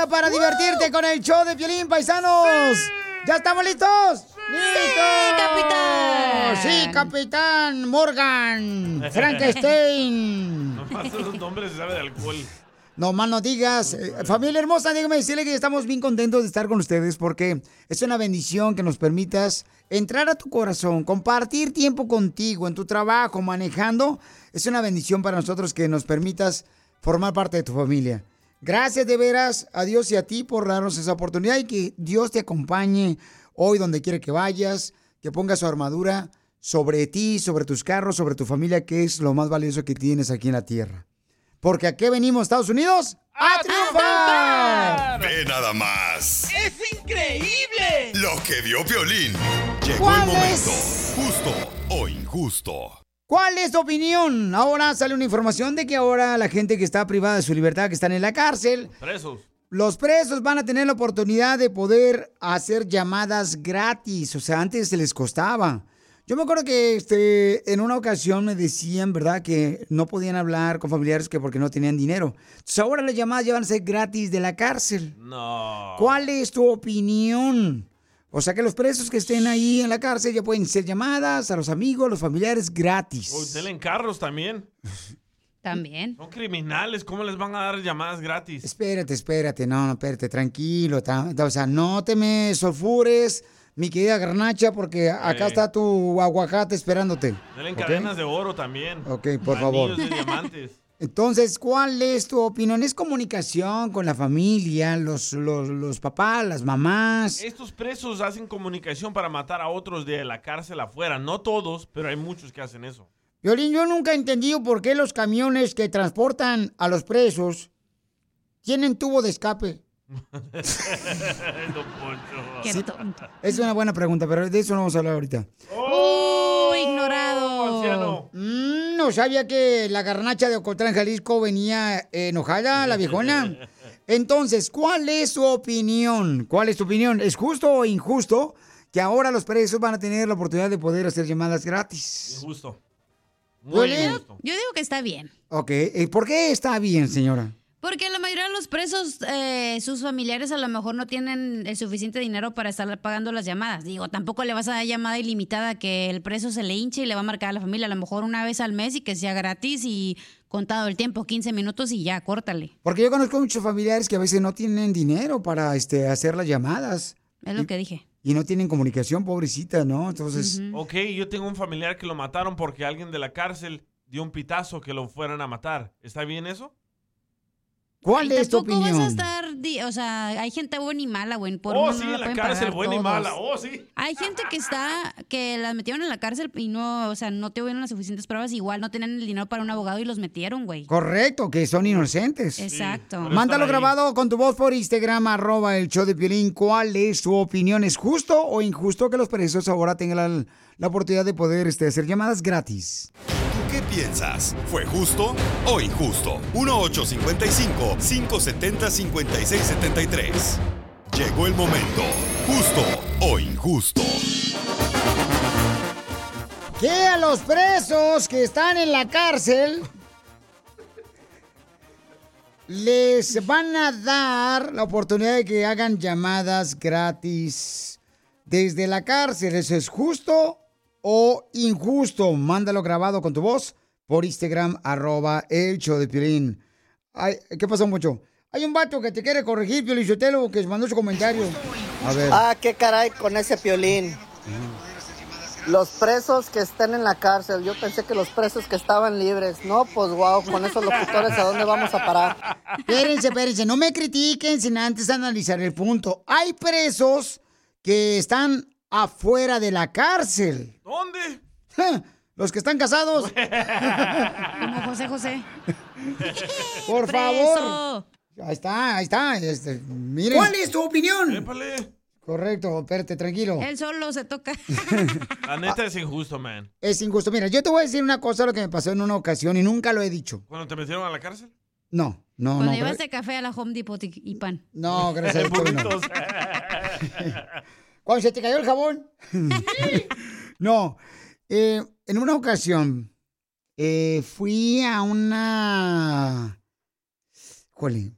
Lista para divertirte con el show de Piolín, paisanos. ¿Ya estamos listos? ¡Listos! capitán! Sí, capitán Morgan, Frankenstein. Nomás esos nombres se sabe de alcohol. No más no digas. Eh, familia hermosa, déjame decirle que estamos bien contentos de estar con ustedes porque es una bendición que nos permitas entrar a tu corazón, compartir tiempo contigo en tu trabajo, manejando. Es una bendición para nosotros que nos permitas formar parte de tu familia. Gracias de veras a Dios y a ti por darnos esa oportunidad y que Dios te acompañe hoy donde quiera que vayas, que ponga su armadura sobre ti, sobre tus carros, sobre tu familia, que es lo más valioso que tienes aquí en la tierra. Porque aquí venimos, Estados Unidos, a triunfar. Ve nada más. ¡Es increíble! Lo que vio Violín. Llegó el ¿Cuál momento. es? Justo o injusto. ¿Cuál es tu opinión? Ahora sale una información de que ahora la gente que está privada de su libertad, que están en la cárcel, Presos. los presos van a tener la oportunidad de poder hacer llamadas gratis. O sea, antes se les costaba. Yo me acuerdo que este, en una ocasión me decían, ¿verdad?, que no podían hablar con familiares que porque no tenían dinero. Entonces ahora las llamadas ya van a ser gratis de la cárcel. No. ¿Cuál es tu opinión? O sea que los presos que estén ahí en la cárcel ya pueden ser llamadas a los amigos, a los familiares gratis. Uy, denle carros también. También. Son criminales. ¿Cómo les van a dar llamadas gratis? Espérate, espérate, no, no, espérate, tranquilo. ta- O sea, no te me sulfures, mi querida garnacha, porque acá Eh. está tu aguacate esperándote. Denle cadenas de oro también. Ok, por favor. Anillos de diamantes. Entonces, ¿cuál es tu opinión? ¿Es comunicación con la familia, los, los, los papás, las mamás? Estos presos hacen comunicación para matar a otros de la cárcel afuera. No todos, pero hay muchos que hacen eso. Violín, yo nunca he entendido por qué los camiones que transportan a los presos tienen tubo de escape. Qué Sí. tonto. Es una buena pregunta, pero de eso no vamos a hablar ahorita. ¡Oh, ignorado! anciano. Mm, no sabía que la garnacha de Ocotlán, Jalisco venía eh, enojada, la viejona. Entonces, ¿cuál es su opinión? ¿Cuál es tu opinión? ¿Es justo o injusto que ahora los presos van a tener la oportunidad de poder hacer llamadas gratis? Injusto. Muy Duele. injusto. Yo digo que está bien. Ok, ¿por qué está bien, señora? Porque la mayoría de los presos, eh, sus familiares a lo mejor no tienen el suficiente dinero para estar pagando las llamadas. Digo, tampoco le vas a dar llamada ilimitada que el preso se le hinche y le va a marcar a la familia a lo mejor una vez al mes y que sea gratis y contado el tiempo, 15 minutos y ya, córtale. Porque yo conozco muchos familiares que a veces no tienen dinero para este, hacer las llamadas Es lo que dije. y no tienen comunicación, pobrecita, ¿no? Entonces, Ok, yo tengo un familiar que lo mataron porque alguien de la cárcel dio un pitazo que lo fueran a matar. ¿Está bien eso? ¿Cuál Y es tu tampoco opinión? vas a estar, o sea, hay gente buena y mala, güey. Por oh, uno sí, no en la cárcel, buena y mala. Oh, sí. Hay gente que está, que las metieron en la cárcel y no, o sea, no tuvieron las suficientes pruebas, igual no tenían el dinero para un abogado y los metieron, güey. Correcto, que son inocentes. Exacto. Mándalo grabado con tu voz por Instagram, arroba el show de Piolín. ¿Cuál es tu opinión? ¿Es justo o injusto que los presos ahora tengan la, la oportunidad de poder este, hacer llamadas gratis? ¿Tú qué piensas? ¿Fue justo o injusto? 1855-570-5673. Llegó el momento. Justo o injusto. Que a los presos que están en la cárcel les van a dar la oportunidad de que hagan llamadas gratis desde la cárcel. ¿Eso es justo o injusto? Mándalo grabado con tu voz por Instagram, arroba el show de Piolín. Ay, ¿Qué pasó, mucho? Hay un vato que te quiere corregir, Piolín Sotelo, que mandó su comentario. A ver. Ah, qué caray con ese piolín. Los presos que están en la cárcel, yo pensé que los presos que estaban libres. No, pues wow, con esos locutores, ¿a dónde vamos a parar? Espérense, espérense, no me critiquen sin antes analizar el punto. Hay presos que están afuera de la cárcel. ¿Dónde? Los que están casados. Como José José. Por Preso. favor. Ahí está, ahí está. Este, miren. ¿Cuál es tu opinión? Épale. Correcto, espérate, tranquilo. Él solo se toca. La neta es injusto, man. Es injusto. Mira, yo te voy a decir una cosa, lo que me pasó en una ocasión y nunca lo he dicho. ¿Cuándo te metieron a la cárcel? No, no, Cuando no. llevaste café a la Home Depot y, pan. No, gracias a Dios. no. Cuando se te cayó el jabón. no. eh, en una ocasión eh, fui a una. Jole.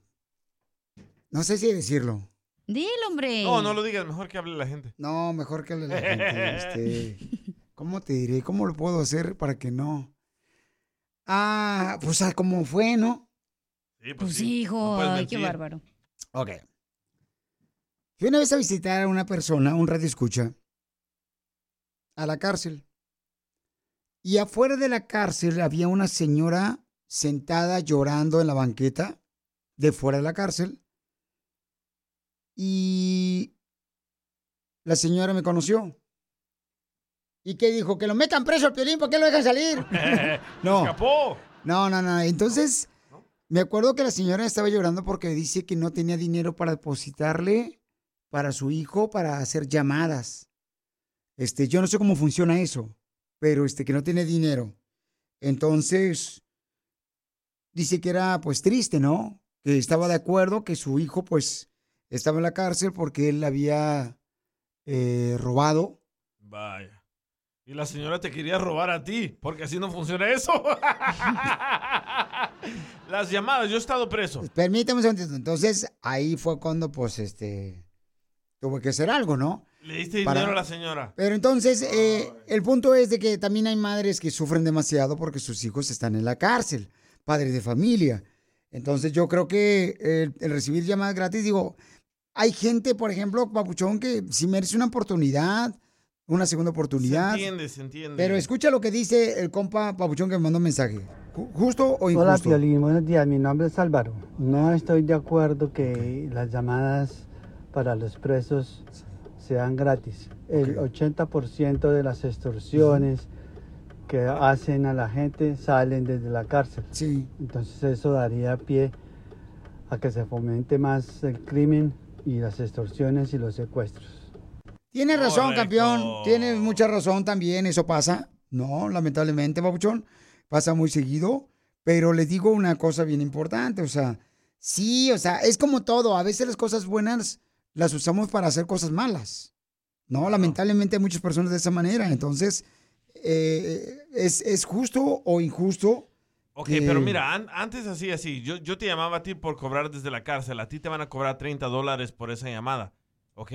No sé si decirlo. Dilo, hombre. No, no lo digas, mejor que hable la gente. No, mejor que hable la gente. Este, ¿Cómo te diré? ¿Cómo lo puedo hacer para que no? Ah, pues ah, como fue, ¿no? Sí, Pues sí, hijo. No Ay, qué bárbaro. Ok. Fui una vez a visitar a una persona, un radio escucha, a la cárcel. Y afuera de la cárcel había una señora sentada llorando en la banqueta de fuera de la cárcel. Y la señora me conoció. ¿Y qué dijo? Que lo metan preso al piolín, ¿por qué lo dejan salir? no. Escapó. No, no, no. Entonces, me acuerdo que la señora estaba llorando porque dice que no tenía dinero para depositarle para su hijo para hacer llamadas. Este, yo no sé cómo funciona eso, pero este, que no tiene dinero. Entonces, dice que era pues triste, ¿no? Que estaba de acuerdo que su hijo pues estaba en la cárcel porque él había eh, robado. Vaya. Y la señora te quería robar a ti, porque así no funciona eso. Las llamadas, yo he estado preso. Permítame un. Entonces, ahí fue cuando pues este tuvo que hacer algo, ¿no? Le diste Para- dinero a la señora. Pero entonces, eh, el punto es de que también hay madres que sufren demasiado porque sus hijos están en la cárcel, padres de familia. Entonces, yo creo que el, el recibir llamadas gratis, digo, hay gente, por ejemplo, Papuchón, que si merece una oportunidad, una segunda Se oportunidad. entiende, se entiende. Pero escucha lo que dice el compa Papuchón que me mandó un mensaje. Ju- ¿Justo o Hola, injusto? Piolín. Buenos días. Mi nombre es Álvaro. No estoy de acuerdo que las llamadas para los presos sean gratis. El 80% de las extorsiones que hacen a la gente salen desde la cárcel. Sí. Entonces eso daría pie a que se fomente más el crimen y las extorsiones y los secuestros. Tienes razón, Correcto. campeón. Tienes mucha razón también. Eso pasa. No, lamentablemente, Papuchón. Pasa muy seguido. Pero les digo una cosa bien importante. O sea, sí, o sea, es como todo. A veces las cosas buenas las usamos para hacer cosas malas. No, lamentablemente hay muchas personas de esa manera. Entonces, eh, ¿es, ¿es justo o injusto? Ok, pero mira, an- antes así, así, yo, yo te llamaba a ti por cobrar desde la cárcel, a ti te van a cobrar 30 dólares por esa llamada, ¿ok?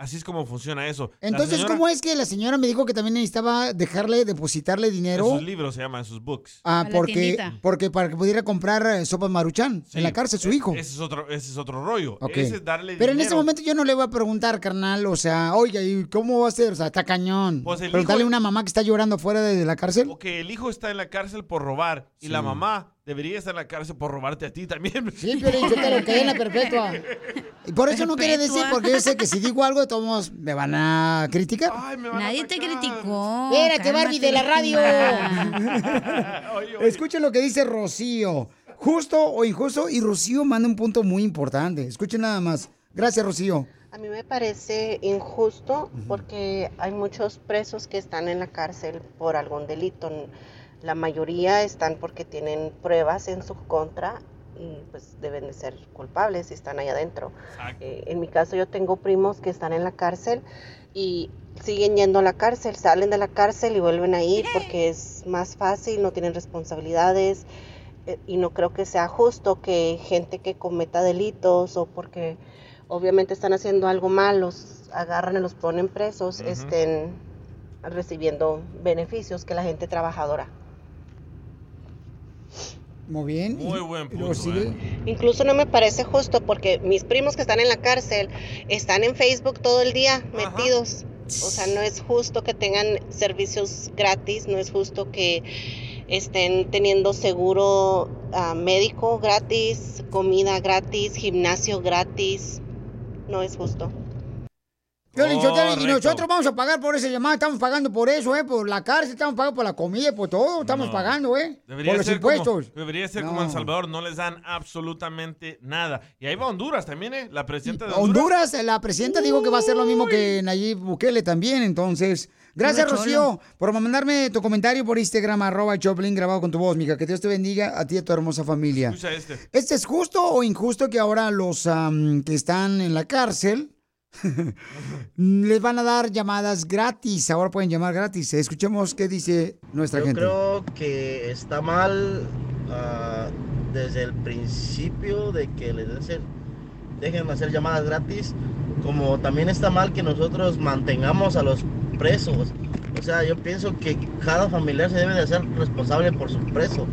Así es como funciona eso. Entonces, señora- ¿cómo es que la señora me dijo que también necesitaba dejarle, depositarle En dinero? sus libros se llama, en sus books. Ah, A porque, porque para que pudiera comprar eh, sopas maruchan Sí. en la cárcel su hijo. Ese es otro, ese es otro rollo. Ok. Ese es darle Pero en este momento yo no le voy a preguntar, carnal, o sea, oiga, ¿y cómo va a ser? O sea, está cañón. Pues el Preguntarle hijo- a una mamá que está llorando fuera de la cárcel. O que el hijo está en la cárcel por robar y la mamá debería estar en la cárcel por robarte a ti también. Sí, pero yo te lo quedé en la perpetua. Y por eso no quiere decir, porque yo sé que si digo algo, de todos me van a criticar. Ay, me van a Nadie te atacar. criticó. Espérate, Barbie de la radio. Oye, oye. Escuchen lo que dice Rocío. Justo o injusto. Y Rocío manda un punto muy importante. Escuchen nada más. Gracias, Rocío. A mí me parece injusto porque hay muchos presos que están en la cárcel por algún delito. La mayoría están porque tienen pruebas en su contra y pues deben de ser culpables si están ahí adentro. Eh, en mi caso yo tengo primos que están en la cárcel y siguen yendo a la cárcel, salen de la cárcel y vuelven a ir porque es más fácil, no tienen responsabilidades eh, y no creo que sea justo que gente que cometa delitos o porque obviamente están haciendo algo mal, los agarran y los ponen presos, estén recibiendo beneficios que la gente trabajadora. Muy bien. Muy buen punto. sigue. ¿eh? Incluso no me parece justo porque mis primos que están en la cárcel están en Facebook todo el día metidos. O sea, no es justo que tengan servicios gratis, no es justo que estén teniendo seguro ah, médico gratis, comida gratis, gimnasio gratis. No es justo. Y nosotros vamos a pagar por esa llamada, estamos pagando por eso, ¿eh? Por la cárcel, estamos pagando por la comida, por todo, estamos No. pagando, ¿eh? Debería por los ser impuestos. Como, debería ser como No. El Salvador, no les dan absolutamente nada. Y ahí va Honduras también, ¿eh? La presidenta de Honduras. Honduras, la presidenta dijo que va a hacer lo mismo que Nayib Bukele también, entonces. Gracias, Rocío, por mandarme tu comentario por Instagram, arroba Choplin, grabado con tu voz, mija. Que Dios te bendiga a ti y a tu hermosa familia. Escucha este. ¿Este es justo o injusto que ahora los que están en la cárcel les van a dar llamadas gratis? Ahora pueden llamar gratis. Escuchemos qué dice nuestra Yo gente. creo que está mal ah, desde el principio de que les dejen, dejen hacer llamadas gratis, como también está mal que nosotros mantengamos a los presos. O sea, yo pienso que cada familiar se debe de hacer responsable por su preso.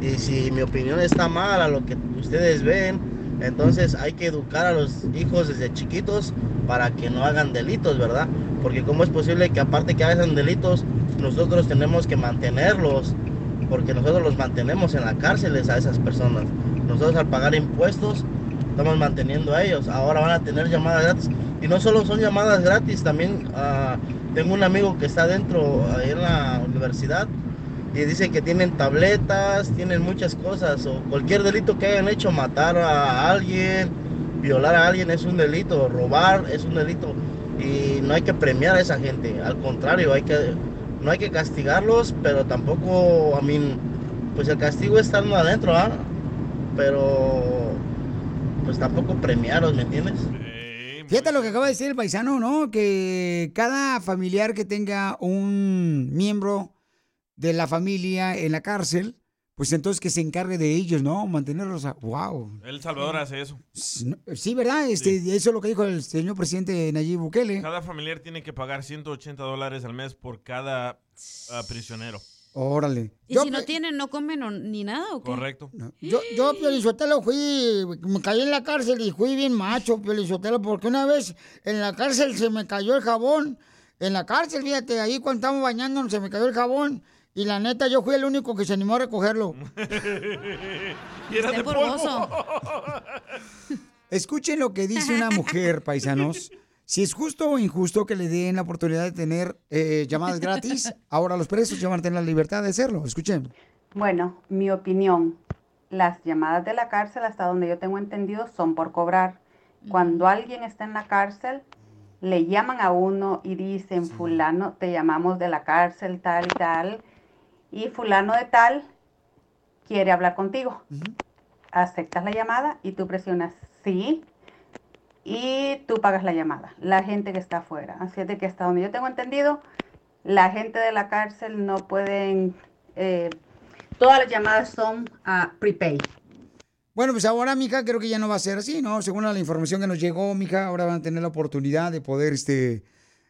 Y si mi opinión está mal a lo que ustedes ven, entonces hay que educar a los hijos desde chiquitos para que no hagan delitos, ¿verdad? Porque cómo es posible que aparte que hagan delitos, nosotros tenemos que mantenerlos, porque nosotros los mantenemos en la cárcel a esas personas. Nosotros al pagar impuestos estamos manteniendo a ellos. Ahora van a tener llamadas gratis. Y no solo son llamadas gratis, también ah, tengo un amigo que está dentro ahí en la universidad y dice que tienen tabletas, tienen muchas cosas, o cualquier delito que hayan hecho, matar a alguien, violar a alguien es un delito, robar es un delito, y no hay que premiar a esa gente, al contrario, hay que, no hay que castigarlos, pero tampoco, a mí, pues el castigo es estando adentro, ¿ah? Pero, pues tampoco premiarlos, ¿me entiendes? Fíjate lo que acaba de decir el paisano, ¿no? Que cada familiar que tenga un miembro de la familia en la cárcel, pues entonces que se encargue de ellos, ¿no? Mantenerlos a... ¡Wow! El Salvador hace eso. Sí, ¿verdad? Este, Eso es lo que dijo el señor presidente Nayib Bukele. Cada familiar tiene que pagar 180 dólares al mes por cada ah, prisionero. Órale. ¿Y Yo, si no tienen, no comen o- ni nada o qué? Correcto. yo, yo, Piolizotelo, fui, me caí en la cárcel y fui bien macho, Piolizotelo, porque una vez en la cárcel se me cayó el jabón. En la cárcel, fíjate, ahí cuando estábamos bañándonos se me cayó el jabón. Y la neta, yo fui el único que se animó a recogerlo. y era de polvo. Escuchen lo que dice una mujer, paisanos. Si es justo o injusto que le den la oportunidad de tener eh, llamadas gratis, ahora los presos ya van a tener la libertad de hacerlo. Escuchen. Bueno, mi opinión, las llamadas de la cárcel, hasta donde yo tengo entendido, son por cobrar. Cuando alguien está en la cárcel, le llaman a uno y dicen, fulano, te llamamos de la cárcel tal y tal, y fulano de tal quiere hablar contigo. Aceptas la llamada y tú presionas sí y tú pagas la llamada, la gente que está afuera. Así es de que hasta donde yo tengo entendido, la gente de la cárcel no pueden, eh, todas las llamadas son a prepaid. Bueno, pues ahora, mija, creo que ya no va a ser así, ¿no? Según la información que nos llegó, mija, ahora van a tener la oportunidad de poder este,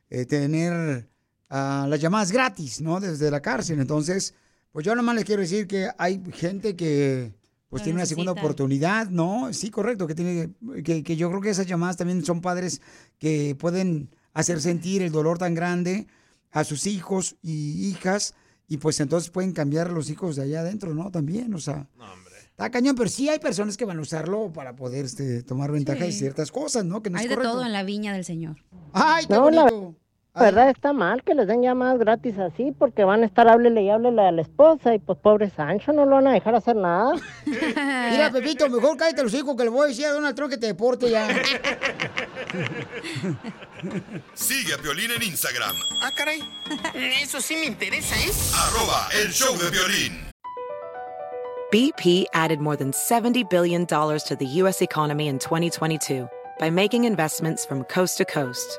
eh, tener ah, las llamadas gratis, ¿no? Desde la cárcel. Entonces, pues yo nomás les quiero decir que hay gente que pues Lo tiene una segunda oportunidad, ¿no? Sí, correcto, que tiene, que, que yo creo que esas llamadas también son padres que pueden hacer sentir el dolor tan grande a sus hijos y hijas, y pues entonces pueden cambiar a los hijos de allá adentro, ¿no? También, o sea. Está cañón, pero sí hay personas que van a usarlo para poder este, tomar ventaja de ciertas cosas, ¿no? Que no Hay es de correcto. todo en la viña del Señor. ¡Ay, qué No, la! Verdad está mal que les den llamadas gratis así, porque van a estar háblele y háblele a la esposa, y pues pobre Sancho, no lo van a dejar hacer nada. Mira, Pepito, mejor cállate los hijos que le voy a decir a Donald Trump que te deporte ya. Sigue a Piolín en Instagram, Ah, caray. Eso sí me interesa, ¿eh? arroba el show de violín. BP added more than $70 billion to the U.S. economy in 2022 by making investments from coast to coast.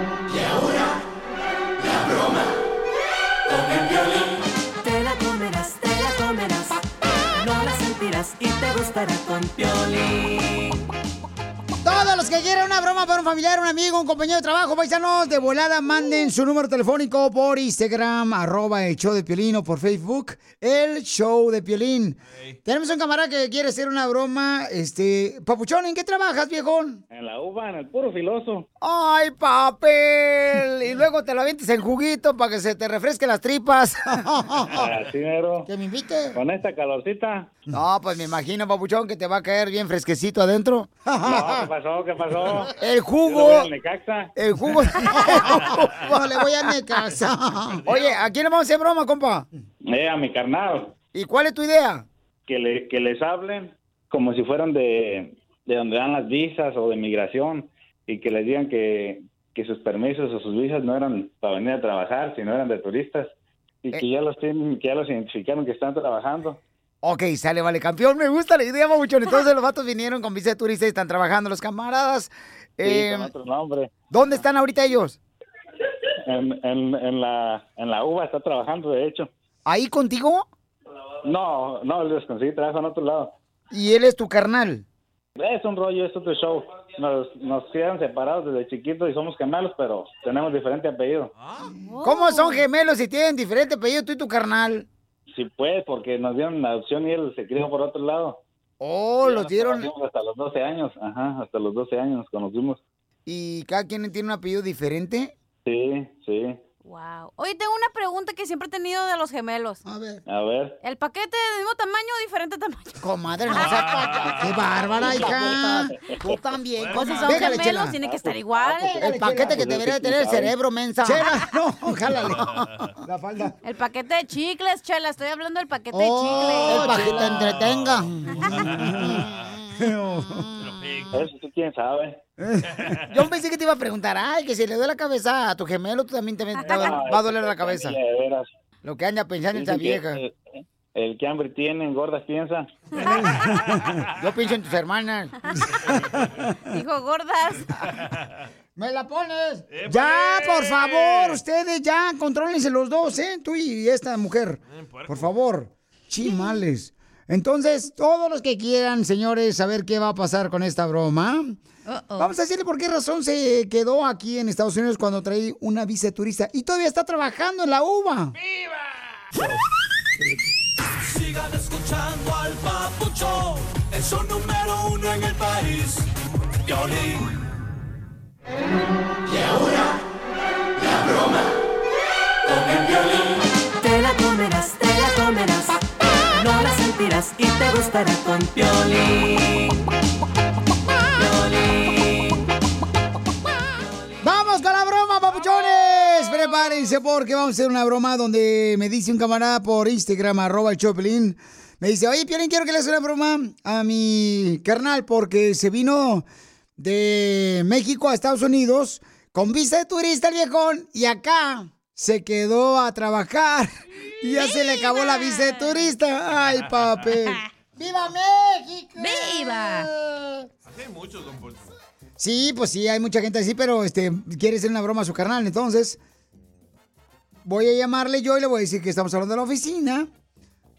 Te la comerás, te la comerás. No la sentirás y te gustará con Piolín. Todos los que quieran una broma para un familiar, un amigo, un compañero de trabajo, paisanos, de volada, manden su número telefónico por Instagram, arroba el show de Piolín o por Facebook, el show de Piolín. Tenemos un camarada que quiere hacer una broma, este, Papuchón, ¿en qué trabajas, viejón? En la uva, en el puro filoso. ¡Ay, papel! Y luego te lo avientes en juguito para que se te refresquen las tripas. Así, mero. Que me invite. Con esta calorcita. No, pues me imagino, Papuchón, que te va a caer bien fresquecito adentro. No, ¿qué pasó? ¿Qué pasó? El jugo. El jugo. no, le voy a Necaxa. Oye, ¿a quién le vamos a hacer broma, compa? Eh, a mi carnal. ¿Y cuál es tu idea? Que, le, que les hablen como si fueran de, de donde dan las visas o de migración y que les digan que, que sus permisos o sus visas no eran para venir a trabajar, sino eran de turistas y que ya los tienen, que ya los identificaron que están trabajando. Ok, sale, vale, campeón. Me gusta la idea, Papuchón. Entonces los vatos vinieron con visa de turista y están trabajando los camaradas. Sí, Eh, con otro nombre. ¿Dónde están ahorita ellos? En, en, en la, en la uva está trabajando, de hecho. ¿Ahí contigo? No, no, les conseguí trabajo en otro lado. ¿Y él es tu carnal? Es un rollo, es otro show. Nos, nos quedan separados desde chiquitos y somos gemelos, pero tenemos diferente apellido. ¿Cómo son gemelos si tienen diferente apellido tú y tu carnal? Sí, pues, porque nos dieron la adopción y él se crió por otro lado. Oh, los dieron. Hasta los 12 años, ajá, hasta los 12 años nos conocimos. ¿Y cada quien tiene un apellido diferente? Sí, sí. Wow. Oye, tengo una pregunta que siempre he tenido de los gemelos. A ver. A ver. ¿El paquete del mismo tamaño o diferente tamaño? Comadre, no payasa. ¡Qué bárbara, hija! Tú también. Pues si son Pégale, gemelos, Chela. tiene que estar igual. El paquete que debería tener el cerebro, mensa. Chela, no, jálale. La falda. El paquete de chicles, chela. Estoy hablando del paquete Oh, el de paquete chicles. entretenga. Eso sí, quién sabe. Yo pensé que te iba a preguntar, ay, que si le duele la cabeza a tu gemelo, tú también te va, a doler- va a doler la cabeza. De veras. Lo que anda pensando esta que vieja. El, el que hambre tiene, engordas piensa. Yo pienso en tus hermanas. Dijo gordas. ¿Me la pones? Ya, por favor, ustedes ya, contrólense los dos, ¿eh? Tú y esta mujer. Por favor. Chimales. Entonces, todos los que quieran, señores, saber qué va a pasar con esta broma, vamos a decirle por qué razón se quedó aquí en Estados Unidos cuando traí una visa de turista y todavía está trabajando en la uva. Sigan escuchando al papuchón. Es su número uno en el país. Y ahora, la broma con el violín. Te la comerás, te la comerás. No la sentirás y te gustará con Piolín. ¡Vamos con la broma, papuchones! Prepárense porque vamos a hacer una broma donde me dice un camarada por Instagram, arroba el Choplin. Me dice, oye, Piolín, quiero que le hagas una broma a mi carnal porque se vino de México a Estados Unidos con visa de turista el viejón y acá se quedó a trabajar y ya se le acabó la visa de turista. ¡Ay, papel! ¡Viva México! ¡Viva! Así hay muchos, don Poncho. Sí, pues sí, hay mucha gente así, pero este quiere hacer una broma a su carnal. Entonces, voy a llamarle yo y le voy a decir que estamos hablando de la oficina.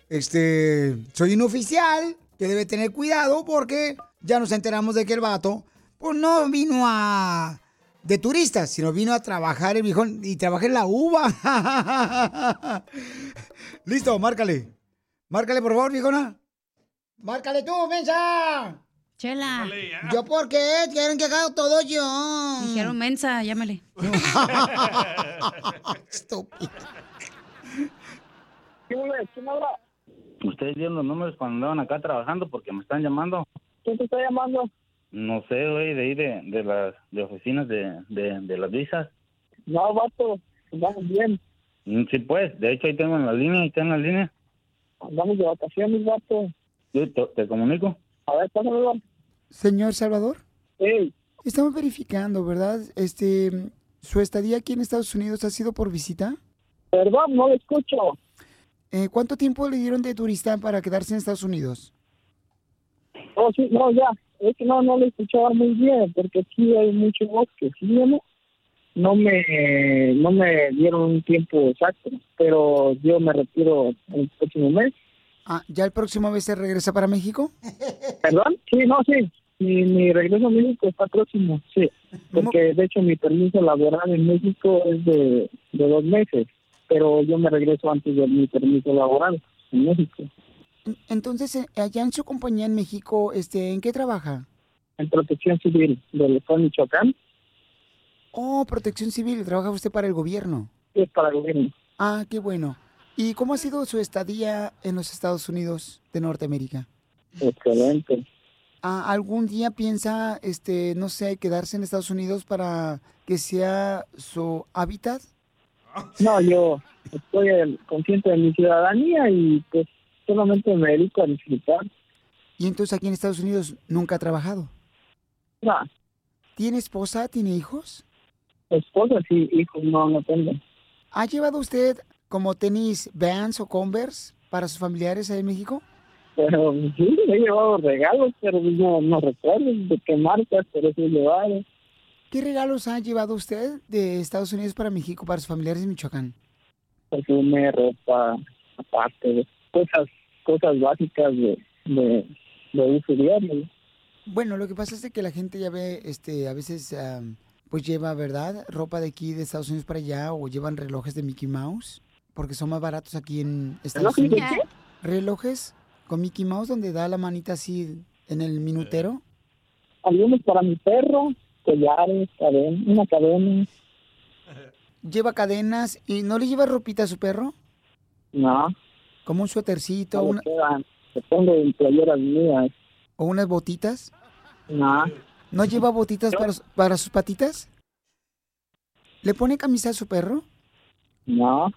Este, soy un oficial que debe tener cuidado porque ya nos enteramos de que el vato, pues no vino a, de turista, sino vino a trabajar el viejón y trabajé en la uva. Listo, márcale. Márcale, por favor, viejona. Márcale tú, mensa. Chela. ¿Yo por qué? Quieren que haga todo yo. Dijeron mensa, llámale. Estúpido. ¿Quién habla? Ustedes dieron los números cuando andaban acá trabajando porque me están llamando. ¿Quién te está llamando? No sé, güey, de ahí de, de las de oficinas de, de, de las visas. No, vato, andamos bien. Mm, Sí, pues, de hecho ahí tengo en la línea, ahí está en la línea. Andamos de vacaciones, vato. Yo te, te comunico. A ver, pásamelo. Señor Salvador. Hey. Estamos verificando, ¿verdad? Este, su estadía aquí en Estados Unidos ha sido por visita. Perdón, no lo escucho. Eh, ¿Cuánto tiempo le dieron de turista para quedarse en Estados Unidos? Oh, sí, no, ya. Es que no, no lo escuchaba muy bien, porque aquí hay mucho bosque, ¿sí, no? No me, no me dieron un tiempo exacto, pero yo me retiro el próximo mes. Ah, ¿ya el próximo mes se regresa para México? ¿Perdón? Sí, no, sí. Mi, mi regreso a México está próximo, sí. Porque de hecho mi permiso laboral en México es de, de dos meses, pero yo me regreso antes de mi permiso laboral en México. Entonces, eh, allá en su compañía en México, este, ¿en qué trabaja? En protección civil del Estado de Michoacán, Oh, protección civil, trabaja usted para el gobierno. es para el gobierno. Ah, qué bueno. ¿Y cómo ha sido su estadía en los Estados Unidos de Norteamérica? Excelente. Ah, ¿Algún día piensa, este, no sé, quedarse en Estados Unidos para que sea su hábitat? No, yo estoy consciente de mi ciudadanía y pues solamente me dedico a disfrutar. Y entonces aquí en Estados Unidos nunca ha trabajado. No, ¿Tiene esposa? ¿Tiene hijos? esposa sí, hijos no, no tengo. ¿Ha llevado usted como tenis Vans o Converse para sus familiares ahí en México? Pero sí, he llevado regalos, pero no, no recuerdo de qué marcas, pero sí he llevado. ¿Qué regalos ha llevado usted de Estados Unidos para México para sus familiares en Michoacán? Perfume, ropa, aparte cosas, cosas básicas de, de, de uso diario. Bueno, lo que pasa es que la gente ya ve, este, a veces, pues lleva, ¿verdad? Ropa de aquí de Estados Unidos para allá o llevan relojes de Mickey Mouse, porque son más baratos aquí en Estados ¿Relojes de Unidos. Relojes con Mickey Mouse donde da la manita así en el minutero. Algunos para mi perro, collares, cadena, una cadena. Lleva cadenas y no le lleva ropita a su perro, No, como un suétercito no una- quedan. Le pongo en playeras mías. o unas botitas. No, ¿No lleva botitas para, su- para sus patitas? ¿Le pone camisa a su perro? no,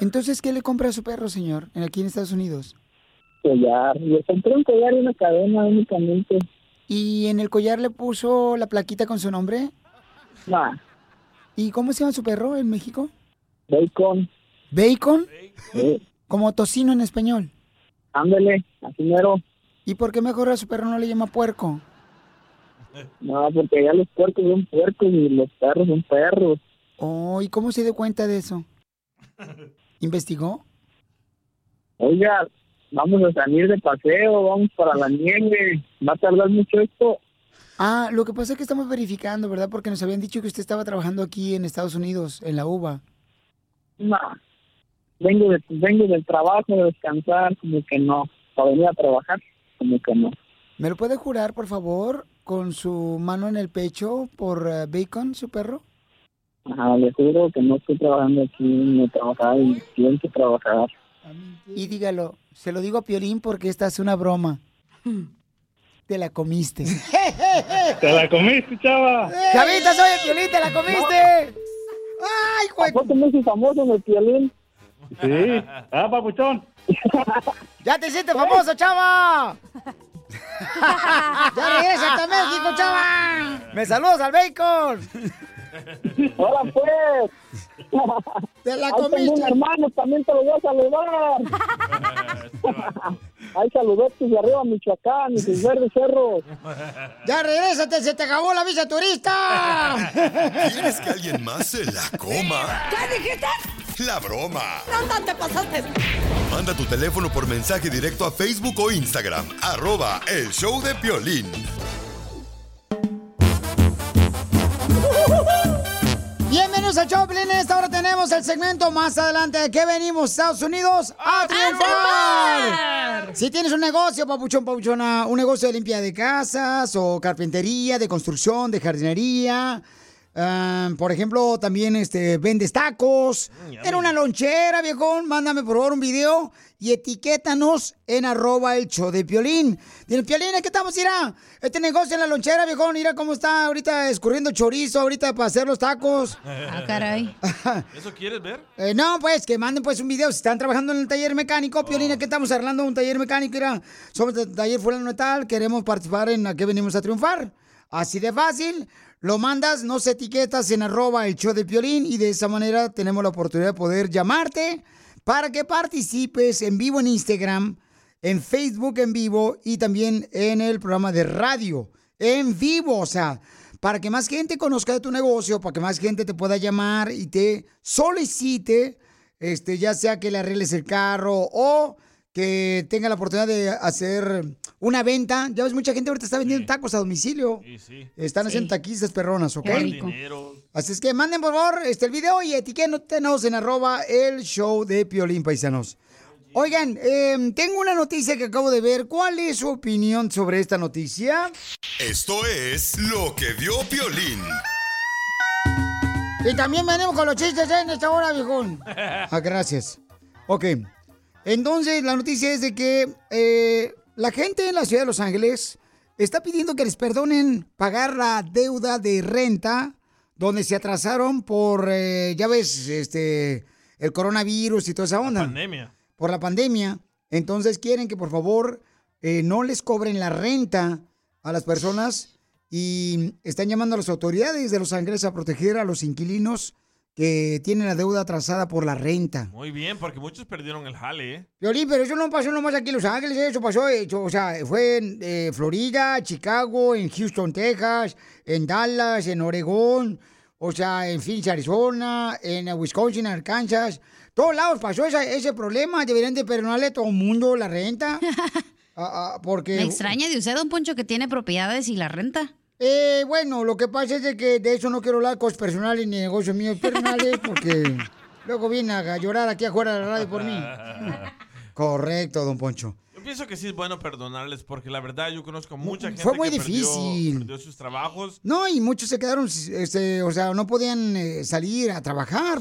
Entonces, ¿qué le compra a su perro, señor, en- aquí en Estados Unidos? collar. Le compré un collar y una cadena únicamente. ¿Y en el collar le puso la plaquita con su nombre? No, ¿Y cómo se llama su perro en México? bacon. ¿Bacon? Sí. Como tocino en español. Ándele, así mero. ¿Y por qué mejor a su perro no le llama puerco? No, porque ya los puercos son puercos y los perros son perros. Oh, ¿y cómo se dio cuenta de eso? ¿Investigó? Oiga, vamos a salir de paseo, vamos para la nieve. ¿Va a tardar mucho esto? Ah, lo que pasa es que estamos verificando, ¿verdad? Porque nos habían dicho que usted estaba trabajando aquí en Estados Unidos, en la UVA. No. Vengo, de, vengo del trabajo, de descansar, como que no. Para venir a trabajar, como que no. ¿Me lo puede jurar, por favor, con su mano en el pecho por eh, Bacon, su perro? Ajá, le juro que no estoy trabajando aquí, no he trabajado y tengo que trabajar. Y dígalo, se lo digo a Piolín porque esta es una broma. Te la comiste. ¿Te la comiste, chava? Chavita, soy el Piolín, te la comiste. ¡Ay, güey! ¿A poco me famoso en el violín? Sí. Ah, papuchón. ¡Ya te hiciste famoso, chava! ¡Ya regresa a México, chava! ¡Me saludas al bacon! ¡Hola, pues! ¡Te la Ahí tengo comiste! un hermano, también te lo voy a saludar. Hay saludos de arriba, Michoacán, y sus verdes cerros. ¡Ya regrésate! ¡Se te acabó la visa turista! ¿Quieres que alguien más se la coma? ¿Qué dijiste? La broma. No, no te pasaste. Manda tu teléfono por mensaje directo a Facebook o Instagram. Arroba El Show de Piolín. Bienvenidos a Choplin. Esta hora tenemos el segmento más adelante de que venimos, Estados Unidos, a, triunfar. Si tienes un negocio, papuchón, papuchona, un negocio de limpia de casas o carpintería, de construcción, de jardinería. Ah, por ejemplo, también este, vendes tacos. en una lonchera, viejón. Mándame por favor un video y etiquétanos en arroba el show de Piolín. Dile, Piolín, ¿a qué estamos, irá? Este negocio en la lonchera, viejón. Mira cómo está ahorita escurriendo chorizo ahorita para hacer los tacos. Ah, caray. ¿Eso quieres ver? Eh, no, pues que manden pues un video. Si están trabajando en el taller mecánico, Piolina, que estamos arreglando un taller mecánico. Mira, somos del taller fulano y tal. Queremos participar en la que venimos a triunfar. Así de fácil. Lo mandas, nos etiquetas en arroba el show de Piolín y de esa manera tenemos la oportunidad de poder llamarte para que participes en vivo en Instagram, en Facebook en vivo y también en el programa de radio en vivo. O sea, para que más gente conozca de tu negocio, para que más gente te pueda llamar y te solicite, este, ya sea que le arregles el carro o que tenga la oportunidad de hacer una venta. Ya ves, mucha gente ahorita está vendiendo tacos a domicilio. Están haciendo taquistas perronas, ¿ok? Así es que manden por favor este, el video y etiquétenos en arroba el show de Piolín Paisanos. Oigan, em, tengo una noticia que acabo de ver. ¿Cuál es su opinión sobre esta noticia? Esto es lo que vio Piolín. Y también venimos con los chistes ¿eh? en esta hora, viejón. Ah, gracias. Ok. Entonces, la noticia es de que eh, la gente en la ciudad de Los Ángeles está pidiendo que les perdonen pagar la deuda de renta donde se atrasaron por, eh, ya ves, este, el coronavirus y toda esa onda. Pandemia. Por la pandemia. Entonces quieren que por favor eh, no les cobren la renta a las personas y están llamando a las autoridades de Los Ángeles a proteger a los inquilinos que tienen la deuda atrasada por la renta. Muy bien, porque muchos perdieron el jale, ¿eh? Violín, pero eso no pasó nomás aquí en Los Ángeles, eso pasó, eh, o sea, fue en eh, Florida, Chicago, en Houston, Texas, en Dallas, en Oregón, o sea, en Phoenix, Arizona, en eh, Wisconsin, Arkansas. Todos lados pasó esa- ese problema, deberían de perdonarle a todo el mundo la renta. Ah, ah, porque... Me extraña de usted, don Poncho, que tiene propiedades y la renta. Eh, bueno, lo que pasa es de que de eso no quiero hablar cosas personales ni negocios míos personales porque luego viene a llorar aquí afuera de la radio por mí. Correcto, don Poncho. Yo pienso que sí es bueno perdonarles porque la verdad yo conozco mucha gente Fue muy que difícil. perdió sus trabajos. No, y muchos se quedaron, este, o sea, no podían eh, salir a trabajar,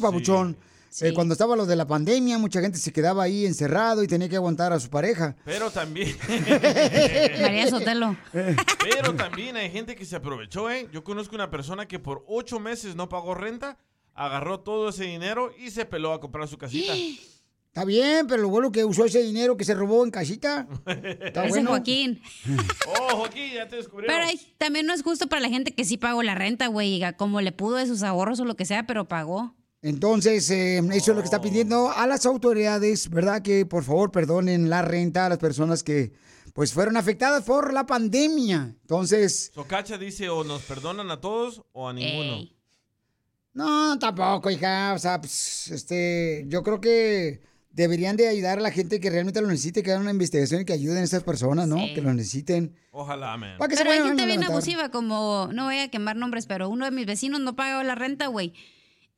Eh, cuando estaba lo de la pandemia, mucha gente se quedaba ahí encerrado y tenía que aguantar a su pareja. Pero también. María Sotelo. Pero también hay gente que se aprovechó, ¿eh? Yo conozco una persona que por ocho meses no pagó renta, agarró todo ese dinero y se peló a comprar su casita. Está bien, pero lo bueno que usó ese dinero que se robó en casita. Está Ese bueno. Joaquín. Oh, Joaquín, ya te descubrieron. Pero también no es justo para la gente que sí pagó la renta, güey, como le pudo de sus ahorros o lo que sea, pero pagó. Entonces, eh, eso es lo que está pidiendo a las autoridades, ¿verdad? Que por favor perdonen la renta a las personas que pues fueron afectadas por la pandemia. Entonces, Socacha dice o nos perdonan a todos o a ninguno. no, tampoco, hija. O sea, pues, este, yo creo que deberían de ayudar a la gente que realmente lo necesite, que hagan una investigación y que ayuden a esas personas, ¿no? Que lo necesiten. Ojalá, man. Para que se Pero hay gente bien abusiva, como, no voy a quemar nombres, pero uno de mis vecinos no pagaba la renta, güey.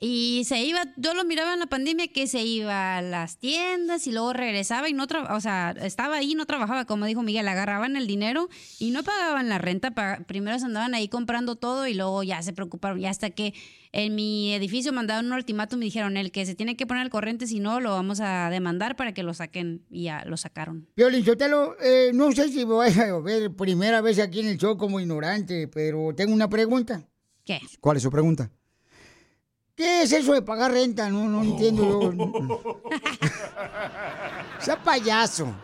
Y se iba, yo lo miraba en la pandemia que se iba a las tiendas y luego regresaba y no trabajaba, o sea, estaba ahí y no trabajaba, como dijo Miguel, agarraban el dinero y no pagaban la renta, primero se andaban ahí comprando todo y luego ya se preocuparon, ya hasta que en mi edificio mandaron un ultimátum y dijeron, el que se tiene que poner al corriente, si no, lo vamos a demandar para que lo saquen y ya lo sacaron. Violín Sotelo, eh, no sé si voy a ver primera vez aquí en el show como ignorante, pero tengo una pregunta. ¿Qué? ¿Cuál es su pregunta? ¿Qué es eso de pagar renta? No, no entiendo yo. sea payaso.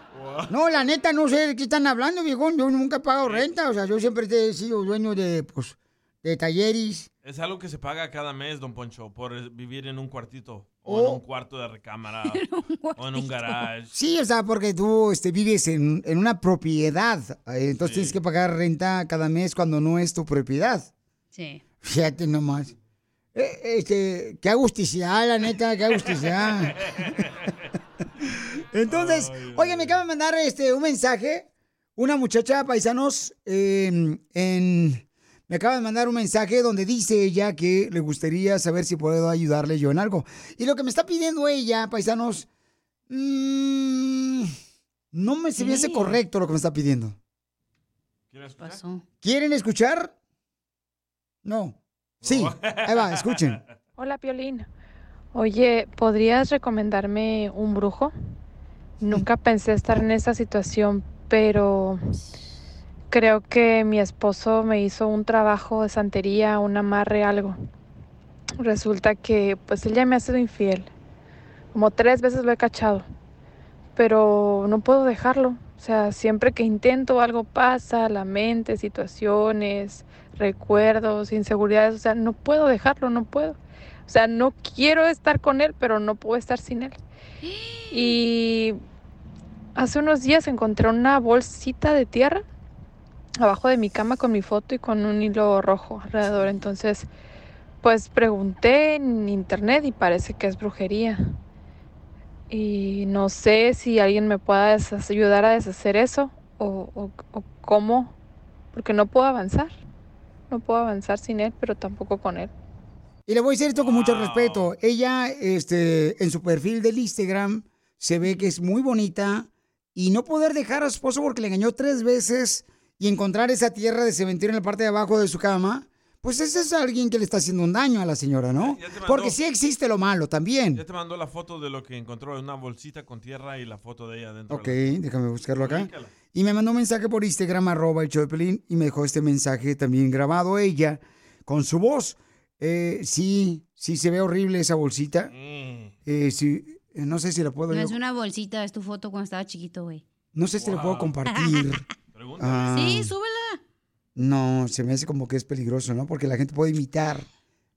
No, la neta, no sé de qué están hablando, viejón. Yo nunca he pagado renta. O sea, yo siempre he sido dueño de, pues, de talleres. Es algo que se paga cada mes, don Poncho, por vivir en un cuartito o en Oh. un cuarto de recámara o en un garage. Sí, o sea, porque tú este, vives en, en una propiedad. eh, Entonces tienes que pagar renta cada mes cuando no es tu propiedad. Sí. Fíjate nomás. Eh, Este, qué agusticidad, la neta, qué agusticidad. Entonces, oye, me acaba de mandar este, un mensaje. Una muchacha, paisanos, eh, en me acaba de mandar un mensaje donde dice ella que le gustaría saber si puedo ayudarle yo en algo. Y lo que me está pidiendo ella, paisanos, mm, no me se me hace correcto lo que me está pidiendo. ¿Quieren escuchar? No. Sí, ahí va, escuchen. Hola, Piolín. Oye, ¿podrías recomendarme un brujo? Nunca pensé estar en esa situación, pero creo que mi esposo me hizo un trabajo de santería, un amarre, algo. Resulta que pues él ya me ha sido infiel. Como tres veces lo he cachado, pero no puedo dejarlo. O sea, siempre que intento algo pasa, la mente, situaciones, recuerdos, inseguridades. O sea, no puedo dejarlo, no puedo. O sea, no quiero estar con él, pero no puedo estar sin él. Y hace unos días encontré una bolsita de tierra abajo de mi cama con mi foto y con un hilo rojo alrededor. Entonces, pues pregunté en internet y parece que es brujería. Y no sé si alguien me pueda ayudar a deshacer eso o, o- o cómo, porque no puedo avanzar. No puedo avanzar sin él, pero tampoco con él. Y le voy a decir esto con mucho respeto. Ella, este, en su perfil del Instagram, se ve que es muy bonita y no poder dejar a su esposo porque le engañó tres veces y encontrar esa tierra de cementerio en la parte de abajo de su cama, pues ese es alguien que le está haciendo un daño a la señora, ¿no? Ya te mandó. Porque sí existe lo malo también. Ya te mandó la foto de lo que encontró, una bolsita con tierra y la foto de ella dentro. Ok, déjame buscarlo acá. Y me mandó un mensaje por Instagram, arroba el de Pelín, y me dejó este mensaje también grabado ella, con su voz. Eh, sí, sí se ve horrible esa bolsita. Eh, sí, eh, no sé si la puedo No yo- es una bolsita, es tu foto cuando estaba chiquito, güey. No sé si la puedo compartir. Ah, Sí, súbela. No, se me hace como que es peligroso, ¿no? Porque la gente puede imitar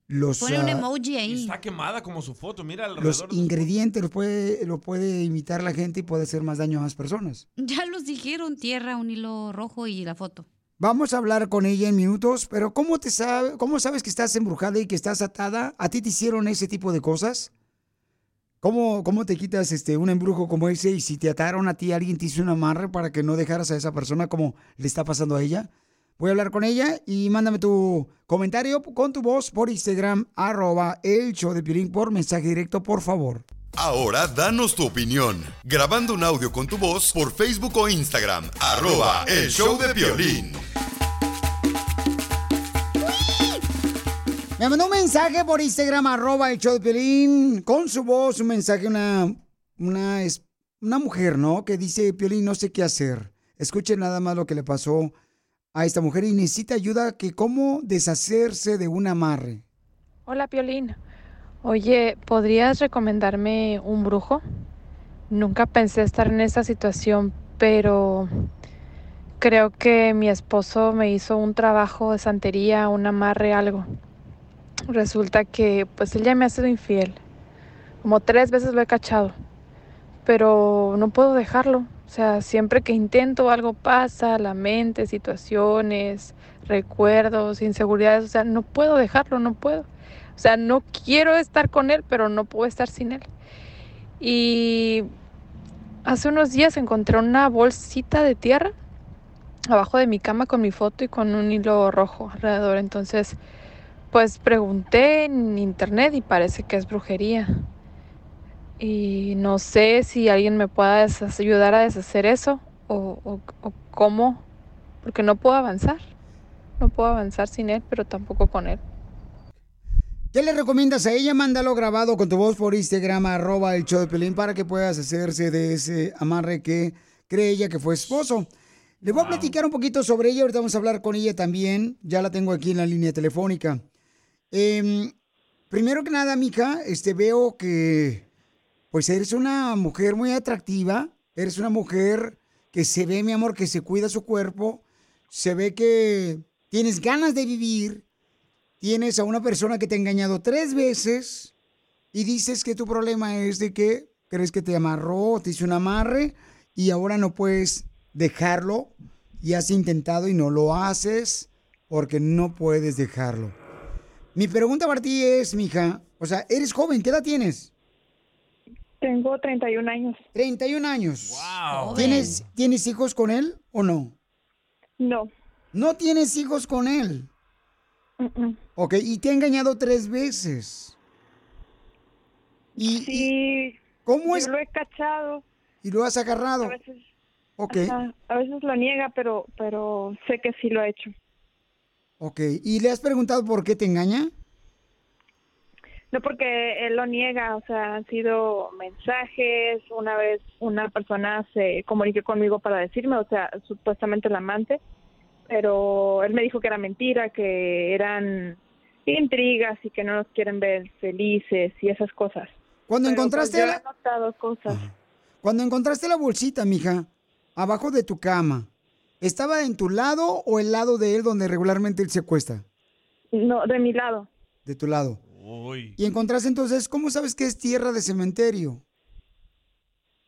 los, Pone un ah, emoji ahí. Está quemada como su foto, mira los alrededor. ingredientes, lo puede, lo puede imitar la gente y puede hacer más daño a más personas. Ya los dijeron, tierra, un hilo rojo y la foto. Vamos a hablar con ella en minutos, pero ¿cómo te sabe, cómo sabes que estás embrujada y que estás atada? ¿A ti te hicieron ese tipo de cosas? ¿Cómo, cómo te quitas este un embrujo como ese y si te ataron a ti alguien te hizo un amarre para que no dejaras a esa persona como le está pasando a ella? Voy a hablar con ella y mándame tu comentario con tu voz por Instagram, arroba el show de Piolín por mensaje directo, por favor. Ahora danos tu opinión, grabando un audio con tu voz por Facebook o Instagram, arroba el show de violín. Me mandó un mensaje por Instagram, arroba el show de Piolín, con su voz, un mensaje, una, una, una mujer, ¿no? Que dice, Piolín, no sé qué hacer. Escuchen nada más lo que le pasó a esta mujer y necesita ayuda que cómo deshacerse de un amarre. Hola, Piolín. Oye, ¿podrías recomendarme un brujo? Nunca pensé estar en esa situación, pero creo que mi esposo me hizo un trabajo de santería, un amarre, algo. Resulta que pues él ya me ha sido infiel. Como tres veces lo he cachado, pero no puedo dejarlo. O sea, siempre que intento algo pasa, la mente, situaciones, recuerdos, inseguridades. O sea, no puedo dejarlo, no puedo. O sea, no quiero estar con él, pero no puedo estar sin él. Y hace unos días encontré una bolsita de tierra abajo de mi cama con mi foto y con un hilo rojo alrededor. Entonces, pues pregunté en internet y parece que es brujería. Y no sé si alguien me pueda ayudar a deshacer eso o, o- o cómo, porque no puedo avanzar. No puedo avanzar sin él, pero tampoco con él. ¿Qué le recomiendas a ella? Mándalo grabado con tu voz por Instagram, arroba el show de Pelín, para que puedas hacerse de ese amarre que cree ella que fue esposo. Le voy a platicar un poquito sobre ella, ahorita vamos a hablar con ella también, ya la tengo aquí en la línea telefónica. Em, primero que nada, mija, este, veo que pues eres una mujer muy atractiva, eres una mujer que se ve, mi amor, que se cuida su cuerpo, se ve que tienes ganas de vivir, tienes a una persona que te ha engañado tres veces y dices que tu problema es de que crees que te amarró, te hizo un amarre y ahora no puedes dejarlo y has intentado y no lo haces porque no puedes dejarlo. Mi pregunta para ti es, mija, o sea, eres joven, ¿qué edad tienes? Tengo 31 años. 31 años. ¿Tienes, ¿Tienes hijos con él o no? No. No tienes hijos con él. Ok, y te ha engañado tres veces. Y, Sí. ¿Cómo es? Yo lo he cachado. Y lo has agarrado. A veces, Ok, ajá, a veces lo niega, pero, pero sé que sí lo ha hecho. ok. ¿Y le has preguntado por qué te engaña? No porque él lo niega, o sea, han sido mensajes, una vez una persona se comunicó conmigo para decirme, o sea, supuestamente el amante, pero él me dijo que era mentira, que eran intrigas y que no nos quieren ver felices y esas cosas. Cuando Pero, pues, encontraste yo la- he cosas. Cuando encontraste la bolsita, mija, abajo de tu cama, ¿estaba en tu lado o el lado de él donde regularmente él se acuesta? No, de mi lado. De tu lado. Uy. Y encontraste entonces, ¿cómo sabes que es tierra de cementerio?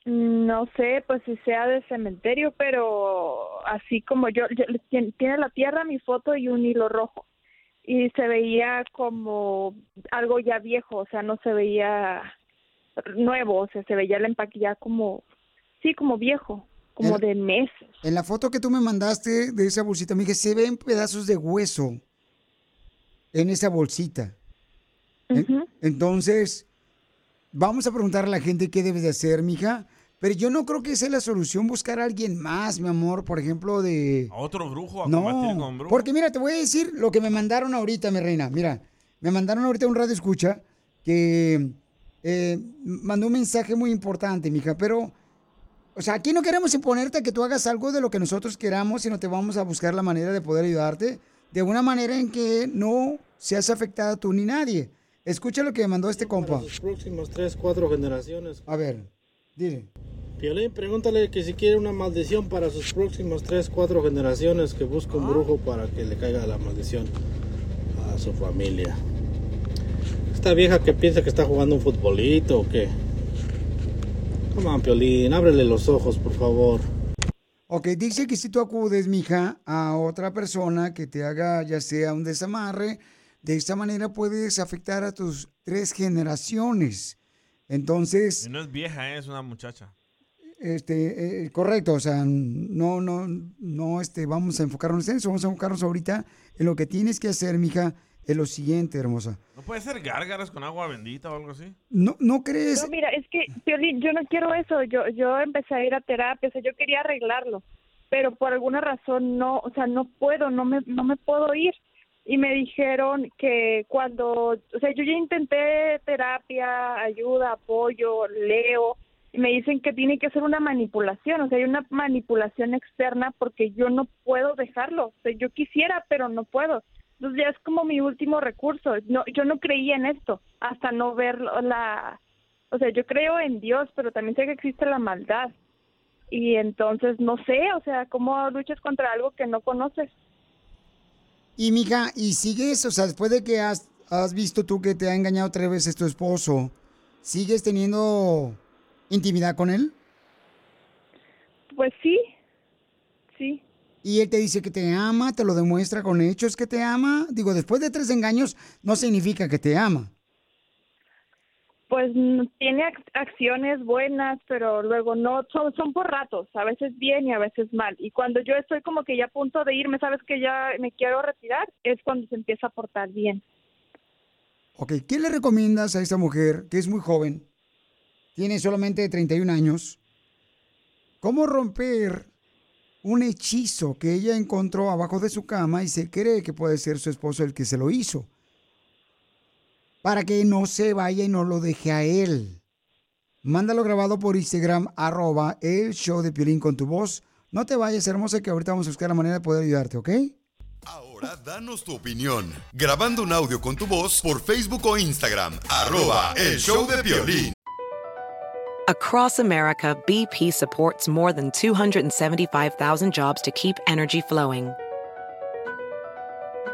No sé, pues si sea de cementerio, pero así como yo, yo- tien- tiene la tierra mi foto y un hilo rojo. Y se veía como algo ya viejo, o sea, no se veía nuevo, o sea, se veía el empaque ya como, sí, como viejo, como de meses. En la foto que tú me mandaste de esa bolsita, me dije, se ven pedazos de hueso en esa bolsita. En- Entonces, vamos a preguntar a la gente qué debe de hacer, mija. Pero yo no creo que sea la solución buscar a alguien más, mi amor, por ejemplo, de... A otro brujo, a combatir con No, brujos. porque mira, te voy a decir lo que me mandaron ahorita, mi reina. Mira, me mandaron ahorita un radio escucha que eh, mandó un mensaje muy importante, mija, pero, o sea, aquí no queremos imponerte a que tú hagas algo de lo que nosotros queramos, sino te vamos a buscar la manera de poder ayudarte de una manera en que no seas afectada tú ni nadie. Escucha lo que me mandó este compa. Los próximos tres, cuatro generaciones. A ver, dile. Piolín, pregúntale que si quiere una maldición para sus próximos tres, cuatro generaciones, que busque un brujo para que le caiga la maldición a su familia. Esta vieja que piensa que está jugando un futbolito o qué. Come on, Piolín, ábrele los ojos, por favor. Ok, dice que si tú acudes, mija, a otra persona que te haga ya sea un desamarre, de esta manera puedes afectar a tus tres generaciones. Entonces, Y no es vieja, ¿eh? es una muchacha. este, eh, correcto, o sea, no, no, no, este, vamos a enfocarnos en eso, vamos a enfocarnos ahorita en lo que tienes que hacer, mija, es lo siguiente, hermosa. ¿No puede ser gárgaras con agua bendita o algo así? ¿No, no crees? No, mira, es que, Piolín, yo no quiero eso. Yo, yo empecé a ir a terapia, o sea, yo quería arreglarlo, pero por alguna razón no, o sea, no puedo, no me, no me puedo ir. Y me dijeron que cuando, o sea, yo ya intenté terapia, ayuda, apoyo, leo, y me dicen que tiene que ser una manipulación, o sea, hay una manipulación externa porque yo no puedo dejarlo. O sea, yo quisiera, pero no puedo. Entonces ya es como mi último recurso. No, yo no creía en esto hasta no ver la, o sea, yo creo en Dios, pero también sé que existe la maldad. Y entonces no sé, o sea, cómo luchas contra algo que no conoces. Y mija, y sigues, o sea, después de que has, has visto tú que te ha engañado tres veces tu esposo, ¿sigues teniendo intimidad con él? Pues sí, sí. Y él te dice que te ama, te lo demuestra con hechos que te ama. Digo, después de tres engaños no significa que te ama. Pues tiene ac- acciones buenas, pero luego no, son, son por ratos, a veces bien y a veces mal. Y cuando yo estoy como que ya a punto de irme, sabes que ya me quiero retirar, es cuando se empieza a portar bien. Ok, ¿qué le recomiendas a esta mujer que es muy joven? Tiene solamente 31 años. ¿Cómo romper un hechizo que ella encontró abajo de su cama y se cree que puede ser su esposo el que se lo hizo? Para que no se vaya y no lo deje a él. Mándalo grabado por Instagram, arroba el show de Piolín con tu voz. No te vayas, hermosa, que ahorita vamos a buscar la manera de poder ayudarte, ¿ok? Ahora danos tu opinión. Grabando un audio con tu voz por Facebook o Instagram. Arroba el show de Piolín. Across America, BP supports more than 275,000 jobs to keep energy flowing.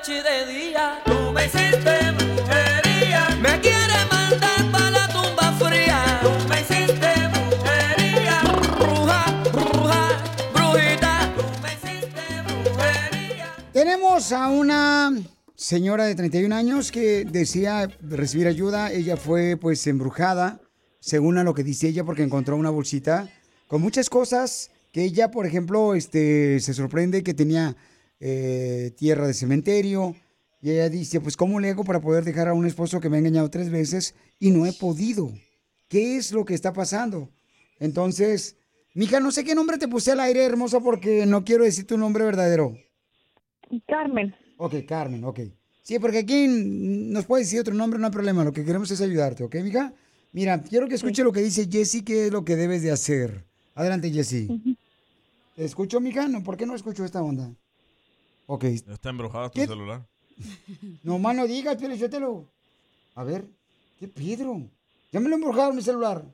noche y de día. Tú me hiciste brujería. Me quieres mandar para la tumba fría. Tú me hiciste brujería. Bruja, bruja, brujita. Tú me hiciste brujería. Tenemos a una señora de 31 años que decía recibir ayuda. Ella fue pues embrujada, según a lo que dice ella, porque encontró una bolsita con muchas cosas que ella, por ejemplo, este, se sorprende que tenía eh, tierra de cementerio. Y ella dice, pues ¿cómo le hago para poder dejar a un esposo que me ha engañado tres veces y no he podido? ¿Qué es lo que está pasando? Entonces, mija, no sé qué nombre te puse al aire, hermosa, porque no quiero decir tu nombre verdadero. Carmen. Ok, Carmen, ok. Sí, porque aquí nos puede decir otro nombre, no hay problema. Lo que queremos es ayudarte, ¿ok, mija? Mira, quiero que escuche lo que dice Jessie, qué es lo que debes de hacer. Adelante, Jessie. ¿Te escucho, mija? No, ¿por qué no escucho esta onda? Ok. Está embrujado tu ¿Qué? celular. No más no digas, Pielichotelo. A ver, ¿qué Pedro? Ya me lo embrujaron mi celular.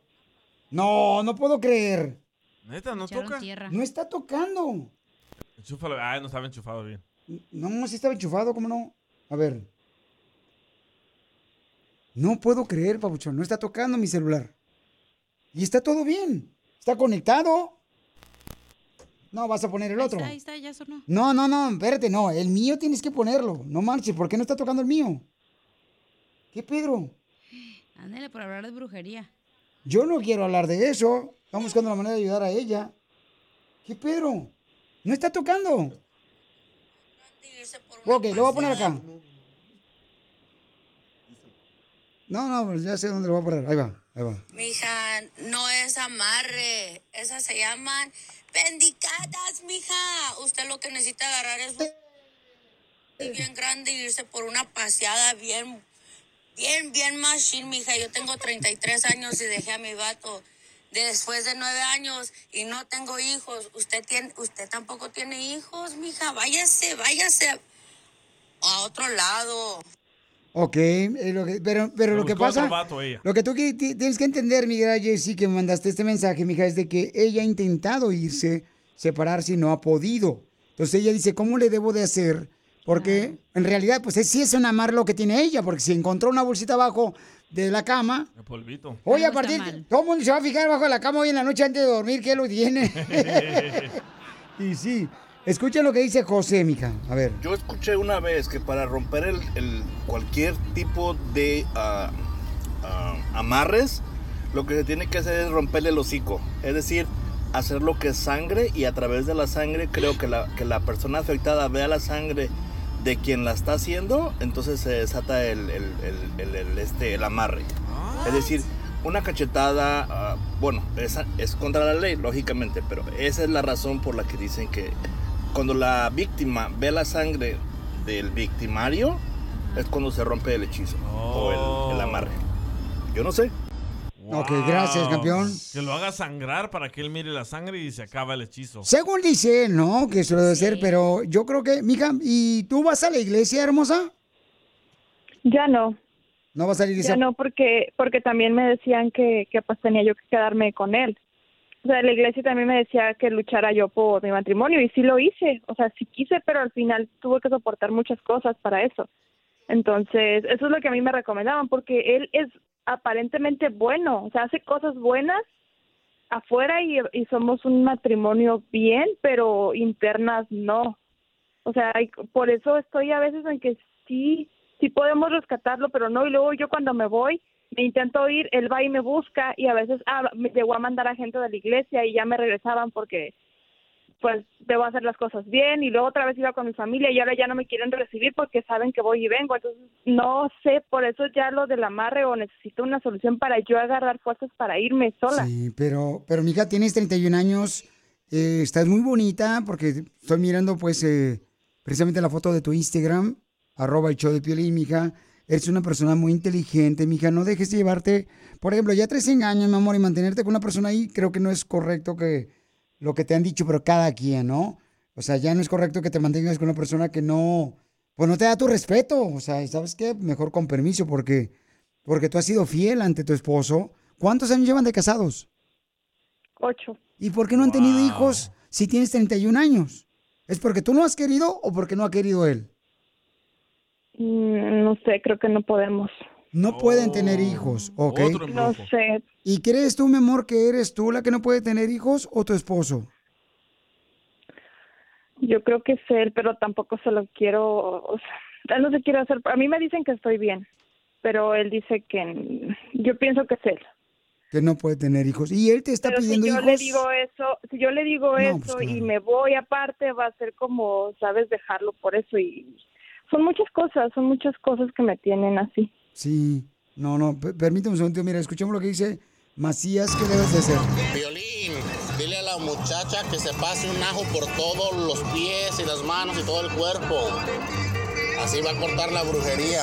No, no puedo creer. Neta, no toca. No está tocando. Enchúfalo. Ah, no estaba enchufado bien. No, sí estaba enchufado, ¿cómo no? A ver. No puedo creer, Pabuchón. No está tocando mi celular. Y está todo bien. Está conectado. No, vas a poner el otro. Ahí está, ahí está, ya sonó. No, no, no, espérate, no. El mío tienes que ponerlo. No marches, ¿por qué no está tocando el mío? ¿Qué, Pedro? Ándale, por hablar de brujería. Yo no quiero hablar de eso. Estamos buscando la manera de ayudar a ella. ¿Qué, Pedro? No está tocando. Ok, lo voy a poner acá. No, no, pues ya sé dónde lo voy a poner. Ahí va, ahí va. Mija, no es amarre. Esas se llaman pendicadas, mija. Usted lo que necesita agarrar es un bien grande y irse por una paseada bien, bien, bien machine, mija. Yo tengo 33 años y dejé a mi vato después de nueve años y no tengo hijos. Usted tiene, usted tampoco tiene hijos, mija. Váyase, váyase a otro lado. Ok, eh, lo que- pero, pero lo que pasa, vato ella. lo que tú que tienes que entender, mi gran Jessie, que me mandaste este mensaje, mija, es de que ella ha intentado irse, separarse y no ha podido. Entonces ella dice, ¿cómo le debo de hacer? Porque en realidad, pues es- sí es un amar lo que tiene ella, porque si encontró una bolsita abajo de la cama, El polvito. oye, a partir, todo el mundo se va a fijar abajo de la cama hoy en la noche antes de dormir, ¿qué lo tiene? y sí, escuchen lo que dice José, mija, a ver. Yo escuché una vez que para romper el, el- cualquier tipo de ah, amarres, lo que se tiene que hacer es romperle el hocico. Es decir, hacer lo que es sangre y a través de la sangre creo que la, que la persona afectada vea la sangre de quien la está haciendo, entonces se desata el, el- el- el- el, este, el amarre. Es decir, una cachetada, ah, bueno, esa es contra la ley, lógicamente, pero esa es la razón por la que dicen que cuando la víctima ve la sangre del victimario, es cuando se rompe el hechizo o el, el amarre. Yo no sé. Ok, gracias, campeón. Que lo haga sangrar para que él mire la sangre y se acaba el hechizo. Según dice ¿no? Que eso debe ser, pero yo creo que, mija, ¿y tú vas a la iglesia, hermosa? Ya no. ¿No vas a la iglesia? Ya no, porque, porque también me decían que, que pues tenía yo que quedarme con él. O sea, la iglesia también me decía que luchara yo por mi matrimonio y sí lo hice. O sea, sí quise, pero al final tuve que soportar muchas cosas para eso. Entonces, eso es lo que a mí me recomendaban, porque él es aparentemente bueno, o sea, hace cosas buenas afuera y, somos un matrimonio bien, pero internas no. O sea, hay- por eso estoy a veces en que sí, sí podemos rescatarlo, pero no. Y luego yo cuando me voy, me intento ir, él va y me busca y a veces ah, me llegó a mandar a gente de la iglesia y ya me regresaban porque pues debo hacer las cosas bien y luego otra vez iba con mi familia y ahora ya no me quieren recibir porque saben que voy y vengo. Entonces no sé, por eso ya lo del amarre o necesito una solución para yo agarrar fuerzas para irme sola. Sí, pero, pero mija, tienes 31 años, eh, estás muy bonita porque estoy mirando pues eh, precisamente la foto de tu Instagram, arroba el show de Piolín, mija. Eres una persona muy inteligente, mija. No dejes de llevarte, por ejemplo, ya tres engaños, mi amor, y mantenerte con una persona ahí, creo que no es correcto que lo que te han dicho, pero cada quien, ¿no? O sea, ya no es correcto que te mantengas con una persona que no, pues no te da tu respeto. O sea, ¿y ¿sabes qué? Mejor con permiso, porque, porque tú has sido fiel ante tu esposo. ¿Cuántos años llevan de casados? Ocho. ¿Y por qué no han tenido hijos si tienes 31 años? ¿Es porque tú no has querido o porque no ha querido él? Mm, No sé, creo que no podemos. No pueden tener hijos, ¿ok? No sé. ¿Y crees tú, mi amor, que eres tú la que no puede tener hijos o tu esposo? Yo creo que es él, pero tampoco se lo quiero. O sea, él no se quiere hacer. A mí me dicen que estoy bien, pero él dice que. Yo pienso que es él. Que no puede tener hijos. ¿Y él te está Pero si pidiendo yo hijos? le digo eso, si yo le digo No, eso pues, y me voy aparte, va a ser como, sabes, dejarlo por eso y son muchas cosas, son muchas cosas que me tienen así. Sí. No, no, per- permíteme un segundo. Mira, escuchemos lo que dice Macías, ¿qué debes de hacer? Violín, dile a la muchacha que se pase un ajo por todos los pies y las manos y todo el cuerpo. Así va a cortar la brujería.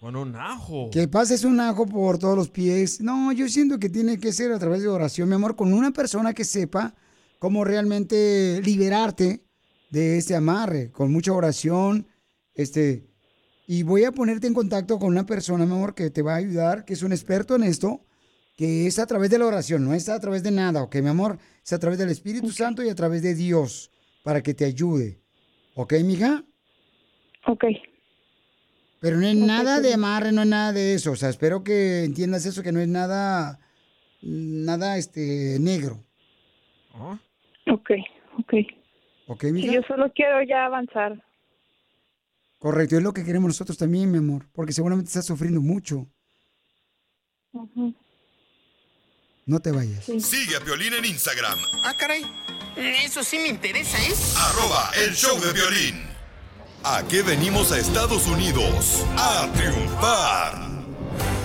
Con un ajo. Que pases un ajo por todos los pies. No, yo siento que tiene que ser a través de oración, mi amor, con una persona que sepa cómo realmente liberarte de este amarre, con mucha oración, este, y voy a ponerte en contacto con una persona, mi amor, que te va a ayudar, que es un experto en esto, que es a través de la oración, no es a través de nada, ¿ok, mi amor? Es a través del Espíritu Santo y a través de Dios, para que te ayude. ¿Ok, mija? Ok. Pero no es nada de amarre, no es nada de eso. O sea, espero que entiendas eso, que no es nada, nada, este, negro. Ok, ok. ¿Ok, Sí, mija? yo solo quiero ya avanzar. Correcto, es lo que queremos nosotros también, mi amor, porque seguramente estás sufriendo mucho. No te vayas. Sigue a Piolín en Instagram, Ah, caray. Eso sí me interesa, ¿eh? arroba el show de violín. ¿A qué venimos a Estados Unidos? A triunfar.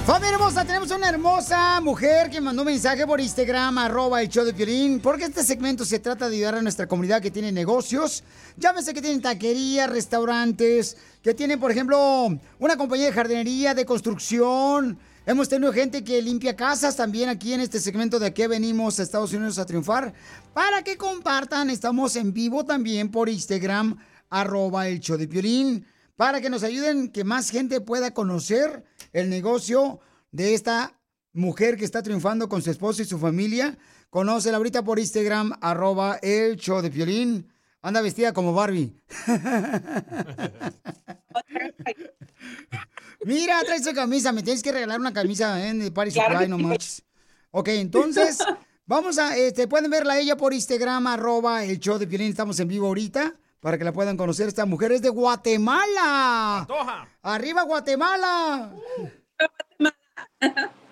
Familia hermosa, tenemos una hermosa mujer que mandó un mensaje por Instagram, arroba el show de Piolín, porque este segmento se trata de ayudar a nuestra comunidad que tiene negocios. Llámese que tienen taquerías, restaurantes, que tienen, por ejemplo, una compañía de jardinería, de construcción. Hemos tenido gente que limpia casas también aquí en este segmento de qué venimos a Estados Unidos a triunfar. Para que compartan, estamos en vivo también por Instagram, arroba el show de Piolín, para que nos ayuden que más gente pueda conocer el negocio de esta mujer que está triunfando con su esposo y su familia. Conócela ahorita por Instagram, arroba el show de Piolín. Anda vestida como Barbie. Mira, trae su camisa. Me tienes que regalar una camisa ¿eh? de Paris Claro Supply, no manches. Ok, entonces, vamos a, este, pueden verla ella por Instagram, arroba el show de Piolín. Estamos en vivo ahorita para que la puedan conocer. Esta mujer es de Guatemala. ¡Arriba, Guatemala!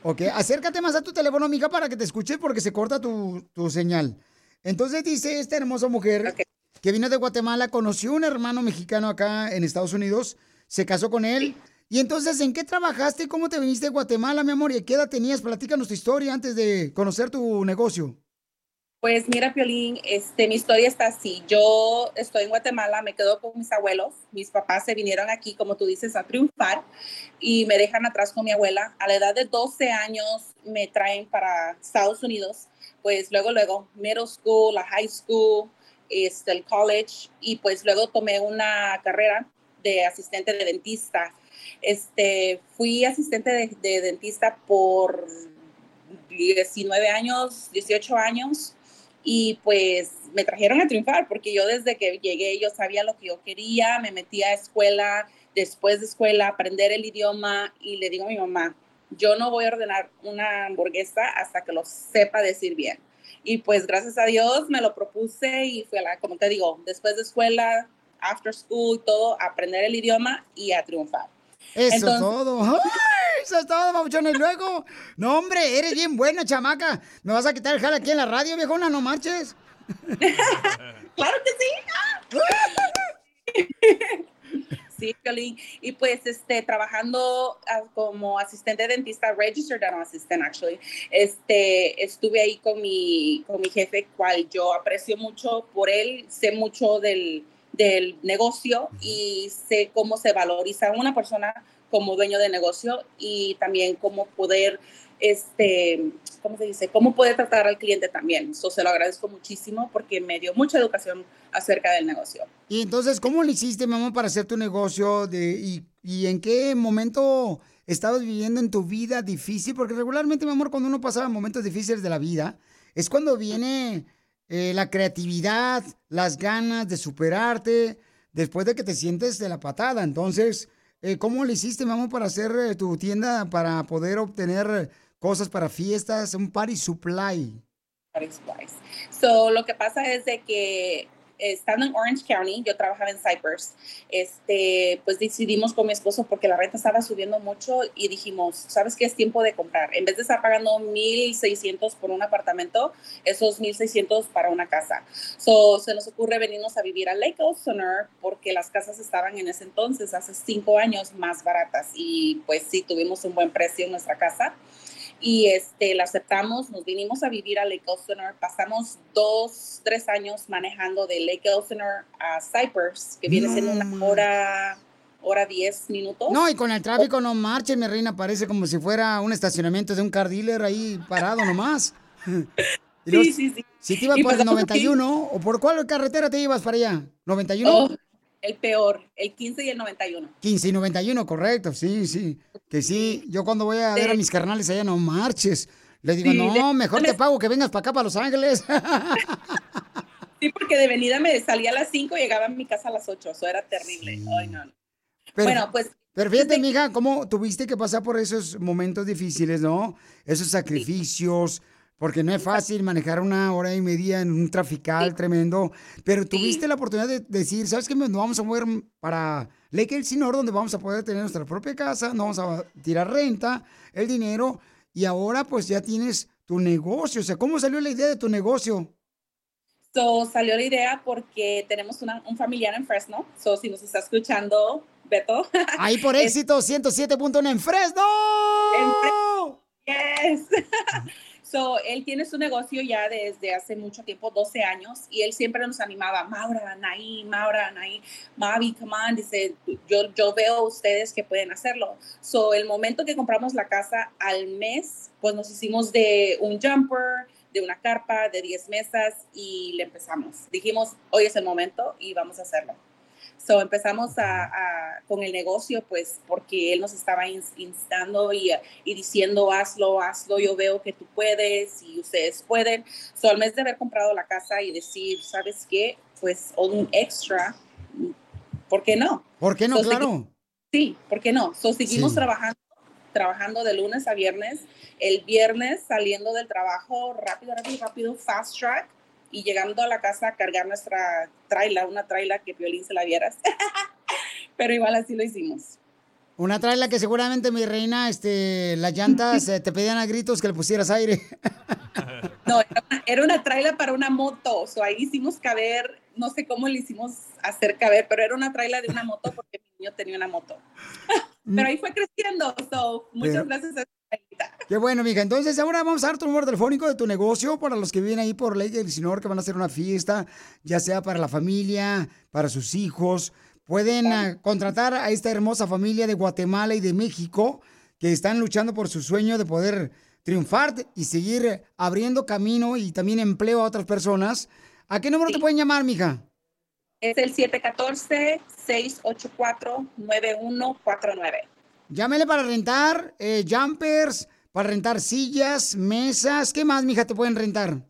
Ok, acércate más a tu teléfono, mija, para que te escuches porque se corta tu, tu señal. Entonces dice esta hermosa mujer que vino de Guatemala, conoció un hermano mexicano acá en Estados Unidos, se casó con él. Y entonces, ¿en qué trabajaste? ¿Cómo te viniste de Guatemala, mi amor? ¿Y qué edad tenías? Platícanos tu historia antes de conocer tu negocio. Pues mira, Piolín, este, mi historia está así. Yo estoy en Guatemala, me quedo con mis abuelos. Mis papás se vinieron aquí, como tú dices, a triunfar y me dejan atrás con mi abuela. A la edad de 12 años me traen para Estados Unidos. Pues luego, luego, middle school, la high school, este, el college y pues luego tomé una carrera de asistente de dentista. Este, fui asistente de, de dentista por 19 años, 18 años y pues me trajeron a triunfar porque yo desde que llegué yo sabía lo que yo quería, me metí a escuela, después de escuela aprender el idioma y le digo a mi mamá, yo no voy a ordenar una hamburguesa hasta que lo sepa decir bien. Y pues gracias a Dios me lo propuse y fue la, como te digo, después de escuela, after school, todo, aprender el idioma y a triunfar. Eso Entonces- es todo. Eso es todo, babuchón. Y luego, no, hombre, eres bien buena, chamaca. ¿Me vas a quitar el jale aquí en la radio, viejona? No marches. Claro que sí. Sí, Piolín. Y pues, este, trabajando ah, como asistente dentista, registered dental assistant, actually, este, estuve ahí con mi, con mi jefe, cual yo aprecio mucho por él, sé mucho del, del negocio y sé cómo se valoriza una persona como dueño de negocio y también cómo poder, este, ¿cómo se dice? Cómo poder tratar al cliente también. Eso se lo agradezco muchísimo porque me dio mucha educación acerca del negocio. Y entonces, ¿cómo le hiciste, mamá, para hacer tu negocio? De, y, y en qué momento estabas viviendo en tu vida difícil? Porque regularmente, mi amor, cuando uno pasa momentos difíciles de la vida, es cuando viene eh, la creatividad, las ganas de superarte, después de que te sientes de la patada. Entonces, eh, ¿cómo le hiciste, mamá, para hacer eh, tu tienda, para poder obtener cosas para fiestas, un party supply? Party supplies. So, lo que pasa es de que estando en Orange County, yo trabajaba en Cypress, este, pues decidimos con mi esposo porque la renta estaba subiendo mucho y dijimos, ¿sabes qué? Es tiempo de comprar. En vez de estar pagando 1.600 por un apartamento, esos 1.600 para una casa. So, se nos ocurre venirnos a vivir a Lake Elsinore porque las casas estaban en ese entonces, hace cinco años, más baratas y pues sí, tuvimos un buen precio en nuestra casa y este, la aceptamos, nos vinimos a vivir a Lake Elsinore, pasamos dos, tres años manejando de Lake Elsinore a Cypress, que viene siendo una hora, hora diez minutos. No, y con el tráfico no marche, mi reina, parece como si fuera un estacionamiento de un car dealer ahí parado nomás. Sí, sí, sí. Si te ibas Y por el pasamos 91, ¿o por cuál carretera te ibas para allá? ¿91? Oh, el peor, el 15 y el 91. 15 y 91, correcto, sí, sí. Que sí, yo cuando voy a ver a mis carnales allá, no marches. Le digo, Sí, no, de- mejor te pago que vengas para acá, para Los Ángeles. Sí, porque de venida me salía a las 5 y llegaba a mi casa a las 8, eso era terrible. Ay, no, no. Pero, Bueno, pues Pero fíjate, mija, cómo tuviste que pasar por esos momentos difíciles, ¿no? Esos sacrificios, porque no es fácil manejar una hora y media en un trafical tremendo. Pero tuviste la oportunidad de decir, ¿sabes qué? Nos vamos a mover para Lake Elsinore, donde vamos a poder tener nuestra propia casa, no vamos a tirar renta, el dinero, y ahora pues ya tienes tu negocio. O sea, ¿cómo salió la idea de tu negocio? So, salió la idea porque tenemos una- un familiar en Fresno. So, si nos está escuchando, Beto. Ahí por éxito, 107.1 en Fresno. Yes. so, él tiene su negocio ya desde hace mucho tiempo, 12 años, y él siempre nos animaba, Maura, Naí, Maura, Naí, Mavi, come on, dice, yo, yo veo ustedes que pueden hacerlo. So, el momento que compramos la casa al mes, pues nos hicimos de un jumper, de una carpa, de 10 mesas y le empezamos. Dijimos, hoy es el momento y vamos a hacerlo. So empezamos a, a- con el negocio, pues porque él nos estaba ins- instando y, y diciendo, hazlo, hazlo, yo veo que tú puedes y ustedes pueden. So al mes de haber comprado la casa y decir, ¿sabes qué? Pues un extra, ¿por qué no? ¿Por qué no? So, Claro. Sí, ¿por qué no? So, seguimos Sí. trabajando, trabajando de lunes a viernes. El viernes saliendo del trabajo rápido, rápido, rápido, fast track y llegando a la casa a cargar nuestra traila, una traila que Violín se la vieras. Pero igual así lo hicimos. Una traila que seguramente, mi reina, este, las llantas eh, te pedían a gritos que le pusieras aire. No, era una, era una traila para una moto. So, ahí hicimos caber, no sé cómo le hicimos hacer caber, pero era una traila de una moto porque mi niño tenía una moto. pero ahí fue creciendo. So, muchas Pero- gracias a Qué bueno, mija. Entonces, ahora vamos a dar tu número telefónico de tu negocio para los que viven ahí por Lake Elsinore, que van a hacer una fiesta, ya sea para la familia, para sus hijos. Pueden ah, contratar a esta hermosa familia de Guatemala y de México que están luchando por su sueño de poder triunfar y seguir abriendo camino y también empleo a otras personas. ¿A qué número te pueden llamar, mija? Es el 714-684-9149. Llámele para rentar eh, jumpers, para rentar sillas, mesas. ¿Qué más, mija, te pueden rentar?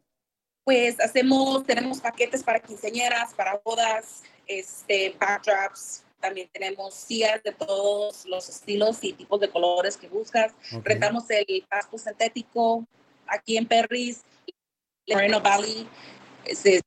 Pues hacemos, tenemos paquetes para quinceañeras, para bodas, este, backdrops. También tenemos sillas de todos los estilos y tipos de colores que buscas. Rentamos el pasto sintético aquí en Perris, Moreno Valley. Este,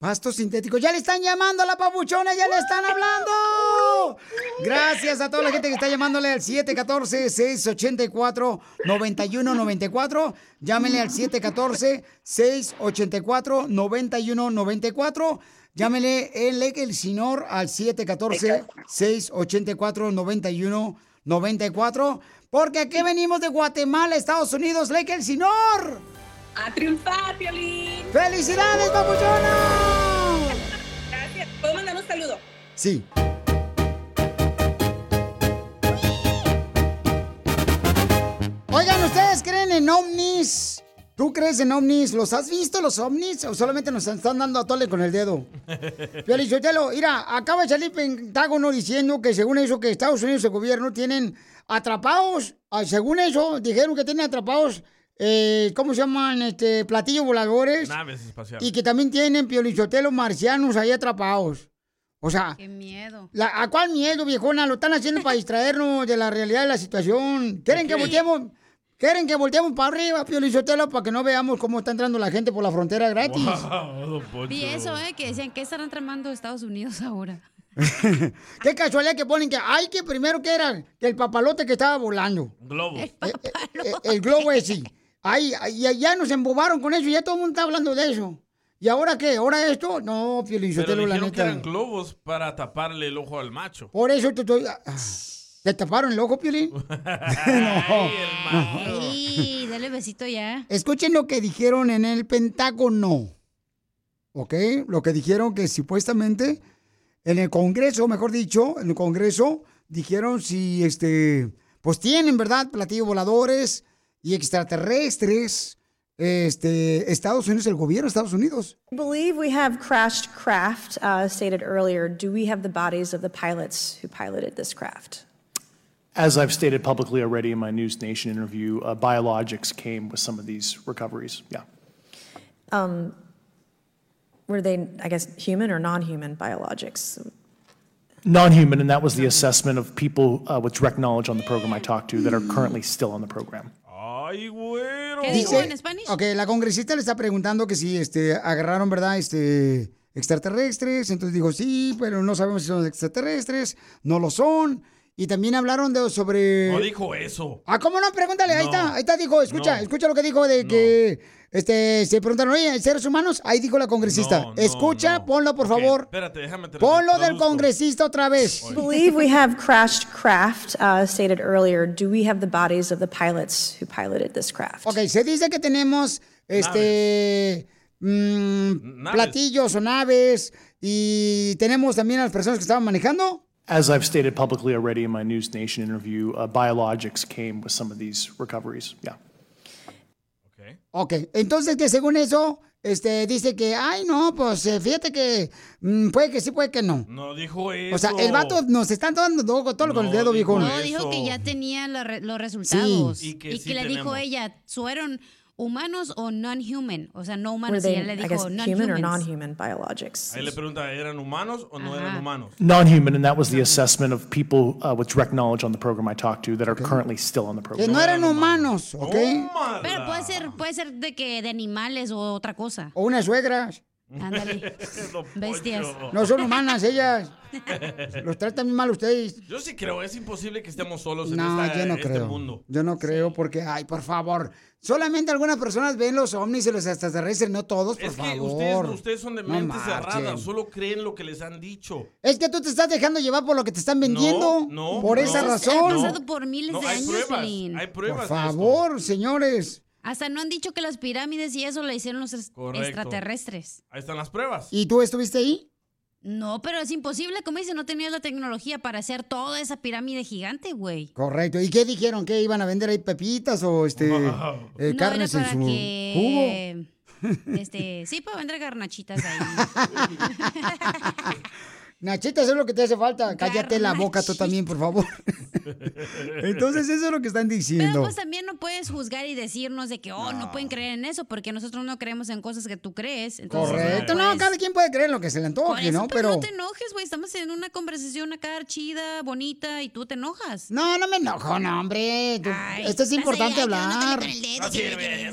Pasto sintético. Ya le están llamando a la papuchona, ya le están hablando. Gracias a toda la gente que está llamándole al 714-684-9194. Llámenle al 714-684-9194. Llámenle el el Sinor al 714-684-9194. Porque aquí venimos de Guatemala, Estados Unidos, Lake El Sinor. A triunfar, Piolín. ¡Felicidades, papuchona! Gracias. saludo. Sí. Oigan, ¿ustedes creen en ovnis? ¿Tú crees en ovnis? ¿Los has visto los ovnis o solamente nos están dando a tole con el dedo? Piolichotelo, mira, acaba de salir Pentágono diciendo que según eso que Estados Unidos y el gobierno tienen atrapados, ah, según eso, dijeron que tienen atrapados, eh, ¿cómo se llaman? Este, platillos voladores. Naves espaciales. Y que también tienen piolichotelos marcianos ahí atrapados. O sea, Qué miedo. la- ¿a cuál miedo, viejona? Lo están haciendo para distraernos de la realidad de la situación. ¿Quieren que volteemos? ¿Quieren que volteemos para arriba, Piolichotelo, para que no veamos cómo está entrando la gente por la frontera gratis? Vi eso, ¿eh? Que decían, ¿qué estarán tramando Estados Unidos ahora? Qué casualidad que ponen que, ay, que primero que era el papalote que estaba volando. Globo. Eh, eh, el globo ese. Ay, ay, ya, ya nos embobaron con eso, ya todo el mundo está hablando de eso. ¿Y ahora qué? ¿Ahora esto? No, Pero Piolichotelo, la dijeron que neta. eran globos para taparle el ojo al macho. Por eso te estoy... ah, ¿Te taparon el ojo, Piolín? Ey, dale besito ya. Escuchen lo que dijeron en el Pentágono. ¿Ok? Lo que dijeron que supuestamente en el Congreso, mejor dicho, en el Congreso, dijeron si este, pues tienen, ¿verdad? Platillos voladores y extraterrestres. Este, Estados Unidos, el gobierno de Estados Unidos. I believe we have crashed craft, uh, stated earlier. Do we have the bodies of the pilots who piloted this craft? As I've stated publicly already in my News Nation interview, uh, biologics came with some of these recoveries. Yeah. Um, were they, I guess, human or non human biologics? Non human, and that was the assessment of people uh, with direct knowledge on the program I talked to that are currently still on the program. Ay, güero. Dice- Ok, la congresista le está preguntando que si este, agarraron, ¿verdad? Este, extraterrestres. Entonces dijo, sí, pero no sabemos si son extraterrestres. No lo son. Y también hablaron de, sobre... No dijo eso. Ah, ¿cómo no? Pregúntale, ahí está, ahí está, dijo, escucha, No. escucha lo que dijo de que, este, se preguntaron, oye, ¿seres humanos? Ahí dijo la congresista. No, no, escucha, ponlo, por favor. Espérate, déjame Ponlo del congresista otra vez. I believe we have crashed craft, uh, stated earlier. Do we have the bodies of the pilots who piloted this craft? Ok, se dice que tenemos, este, mm, Naves. platillos o naves y tenemos también a las personas que estaban manejando. As I've stated publicly already in my News Nation interview, uh, biologics came with some of these recoveries. Yeah. Ok, entonces que según eso, este, dice que, ay, no, pues eh, fíjate que mm, puede que sí, puede que no. No dijo eso. O sea, el vato nos está dando todo, todo con el dedo, viejo. No, dijo que ya tenía la re- los resultados. Sí. Y Y que, que sí le dijo ella, ¿fueron humanos o non-human? O sea, no Were humanos. they, y él le I dijo guess, human or non-humans. non human biologics? Ahí le pregunta, ¿eran humanos o no eran humanos? Non human, and that was the assessment of people uh, with direct knowledge on the program I talked to that are currently still on the Que program. no eran humanos, ¿ok? Pero puede ser, puede ser de que de animales o otra cosa. O unas suegras. Ándale. Bestias. No son humanas ellas. Los tratan muy mal ustedes. Yo sí creo, es imposible que estemos solos en No, esta- yo no este creo. mundo. Yo no creo porque, ay, por favor. Solamente algunas personas ven los ovnis y los extraterrestres, no todos, por Es que favor. ustedes, ustedes son de No mente cerrada, solo creen lo que les han dicho. Es que tú te estás dejando llevar por lo que te están vendiendo. no, por no. esa Ha razón. pasado por miles No, de hay años, pruebas, hay Por pruebas de esto. favor, señores. Hasta no han dicho que las pirámides y eso le hicieron los extraterrestres. Ahí están las pruebas. ¿Y tú estuviste ahí? No, pero es imposible, como dice, no tenías la tecnología para hacer toda esa pirámide gigante, güey. Correcto. ¿Y qué dijeron? ¿Que iban a vender ahí pepitas o este eh, no, era carnes en para su jugo? que... Este, sí, para vender garnachitas ahí. Nachita, eso es lo que te hace falta. Cállate la boca tú también, por favor. Entonces, eso es lo que están Pero diciendo. pues también no puedes juzgar y decirnos de que, oh, no. pueden creer en eso, porque nosotros no creemos en cosas que tú crees. Entonces, Correcto. pues, No, cada quien puede creer lo que se le por antoje, eso, ¿no? pero Pero. no te enojes, güey. Estamos en una conversación acá chida, bonita, y tú te enojas. No, no me enojo, no, hombre. Tú- Esto es importante ay, hablar. No sirve.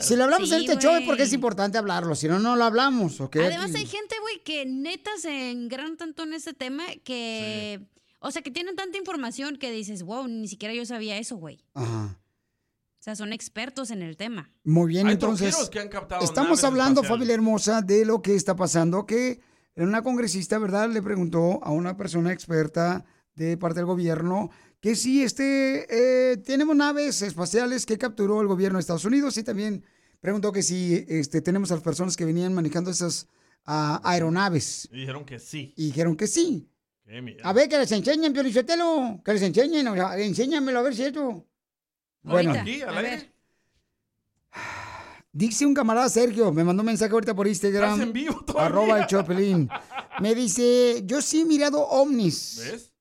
Si lo hablamos Sí, en este show es güey. porque es importante hablarlo. Si no, no lo hablamos, ¿ok? Además hay gente, güey, que neta se engran tanto en este tema que... O sea, que tienen tanta información que dices, wow, ni siquiera yo sabía eso, güey. Ajá. O sea, son expertos en el tema. Muy bien, Hay entonces. troqueros que han captado Estamos hablando, familia hermosa, de lo que está pasando. Que una congresista, ¿verdad? Le preguntó a una persona experta de parte del gobierno que si este, eh, tenemos naves espaciales que capturó el gobierno de Estados Unidos y también preguntó que si este, tenemos a las personas que venían manejando esas ah, aeronaves. Y dijeron que sí. Y dijeron que sí. A ver, que les enseñen, Piolichotelo. Que les enseñen, o sea, enséñamelo a ver si es esto. Bueno, Aquí, al aire. dice un camarada Sergio, me mandó un mensaje ahorita por Instagram. Estás en vivo todavía. Arroba el Chopelín. Me dice, yo sí he mirado ovnis. ¿Ves?